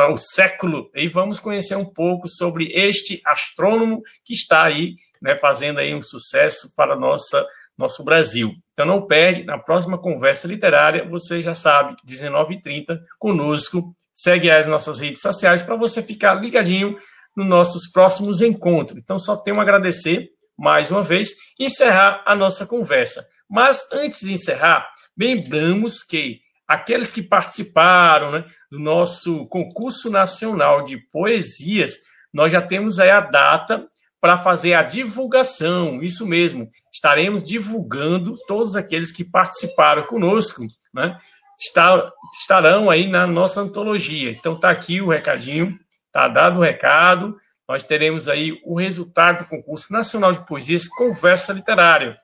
Speaker 1: o século, e vamos conhecer um pouco sobre este astrônomo que está aí, né, fazendo aí um sucesso para nossa nosso Brasil. Então não perde, na próxima conversa literária, você já sabe, 19h30, conosco. Segue as nossas redes sociais para você ficar ligadinho nos nossos próximos encontros. Então só tenho a agradecer mais uma vez e encerrar a nossa conversa. Mas antes de encerrar, lembramos que aqueles que participaram né, do nosso concurso nacional de poesias, nós já temos aí a data para fazer a divulgação. Isso mesmo, estaremos divulgando todos aqueles que participaram conosco, né? estarão aí na nossa antologia. Então tá aqui o recadinho, tá dado o recado. Nós teremos aí o resultado do concurso nacional de poesias Conversa Literária.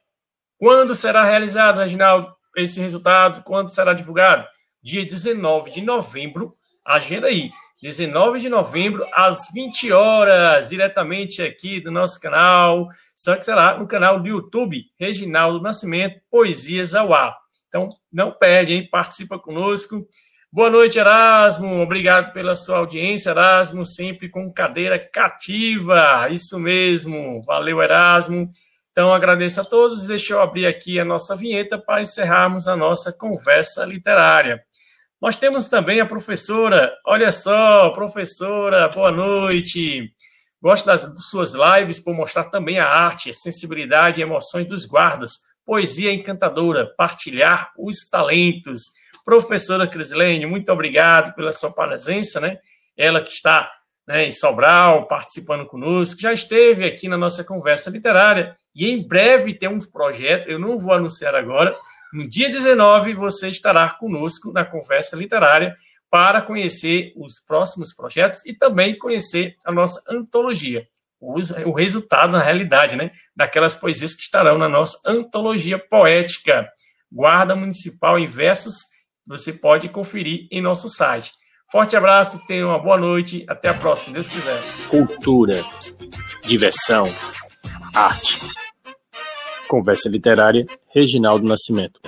Speaker 1: Quando será realizado, Reginaldo, esse resultado? Quando será divulgado? Dia 19 de novembro. Agenda aí. 19 de novembro, às 20 horas, diretamente aqui do nosso canal, só que será no canal do YouTube, Reginaldo Nascimento, Poesias ao Ar. Então, não perde, hein? Participa conosco. Boa noite, Erasmo. Obrigado pela sua audiência, Erasmo, sempre com cadeira cativa. Isso mesmo. Valeu, Erasmo. Então, agradeço a todos. Deixa eu abrir aqui a nossa vinheta para encerrarmos a nossa conversa literária. Nós temos também a professora, olha só, professora, boa noite. Gosto das, suas lives por mostrar também a arte, a sensibilidade e emoções dos guardas, poesia encantadora, partilhar os talentos. Professora Crislene, muito obrigado pela sua presença, né? Ela que está né, em Sobral, participando conosco, já esteve aqui na nossa conversa literária e em breve tem um projeto, eu não vou anunciar agora, no dia 19, você estará conosco na conversa literária para conhecer os próximos projetos e também conhecer a nossa antologia, o resultado, na realidade, né, daquelas poesias que estarão na nossa antologia poética, Guarda Municipal em Versos, você pode conferir em nosso site. Forte abraço, tenha uma boa noite, até a próxima, Deus quiser.
Speaker 7: Cultura, diversão, arte. Conversa Literária, Reginaldo Nascimento.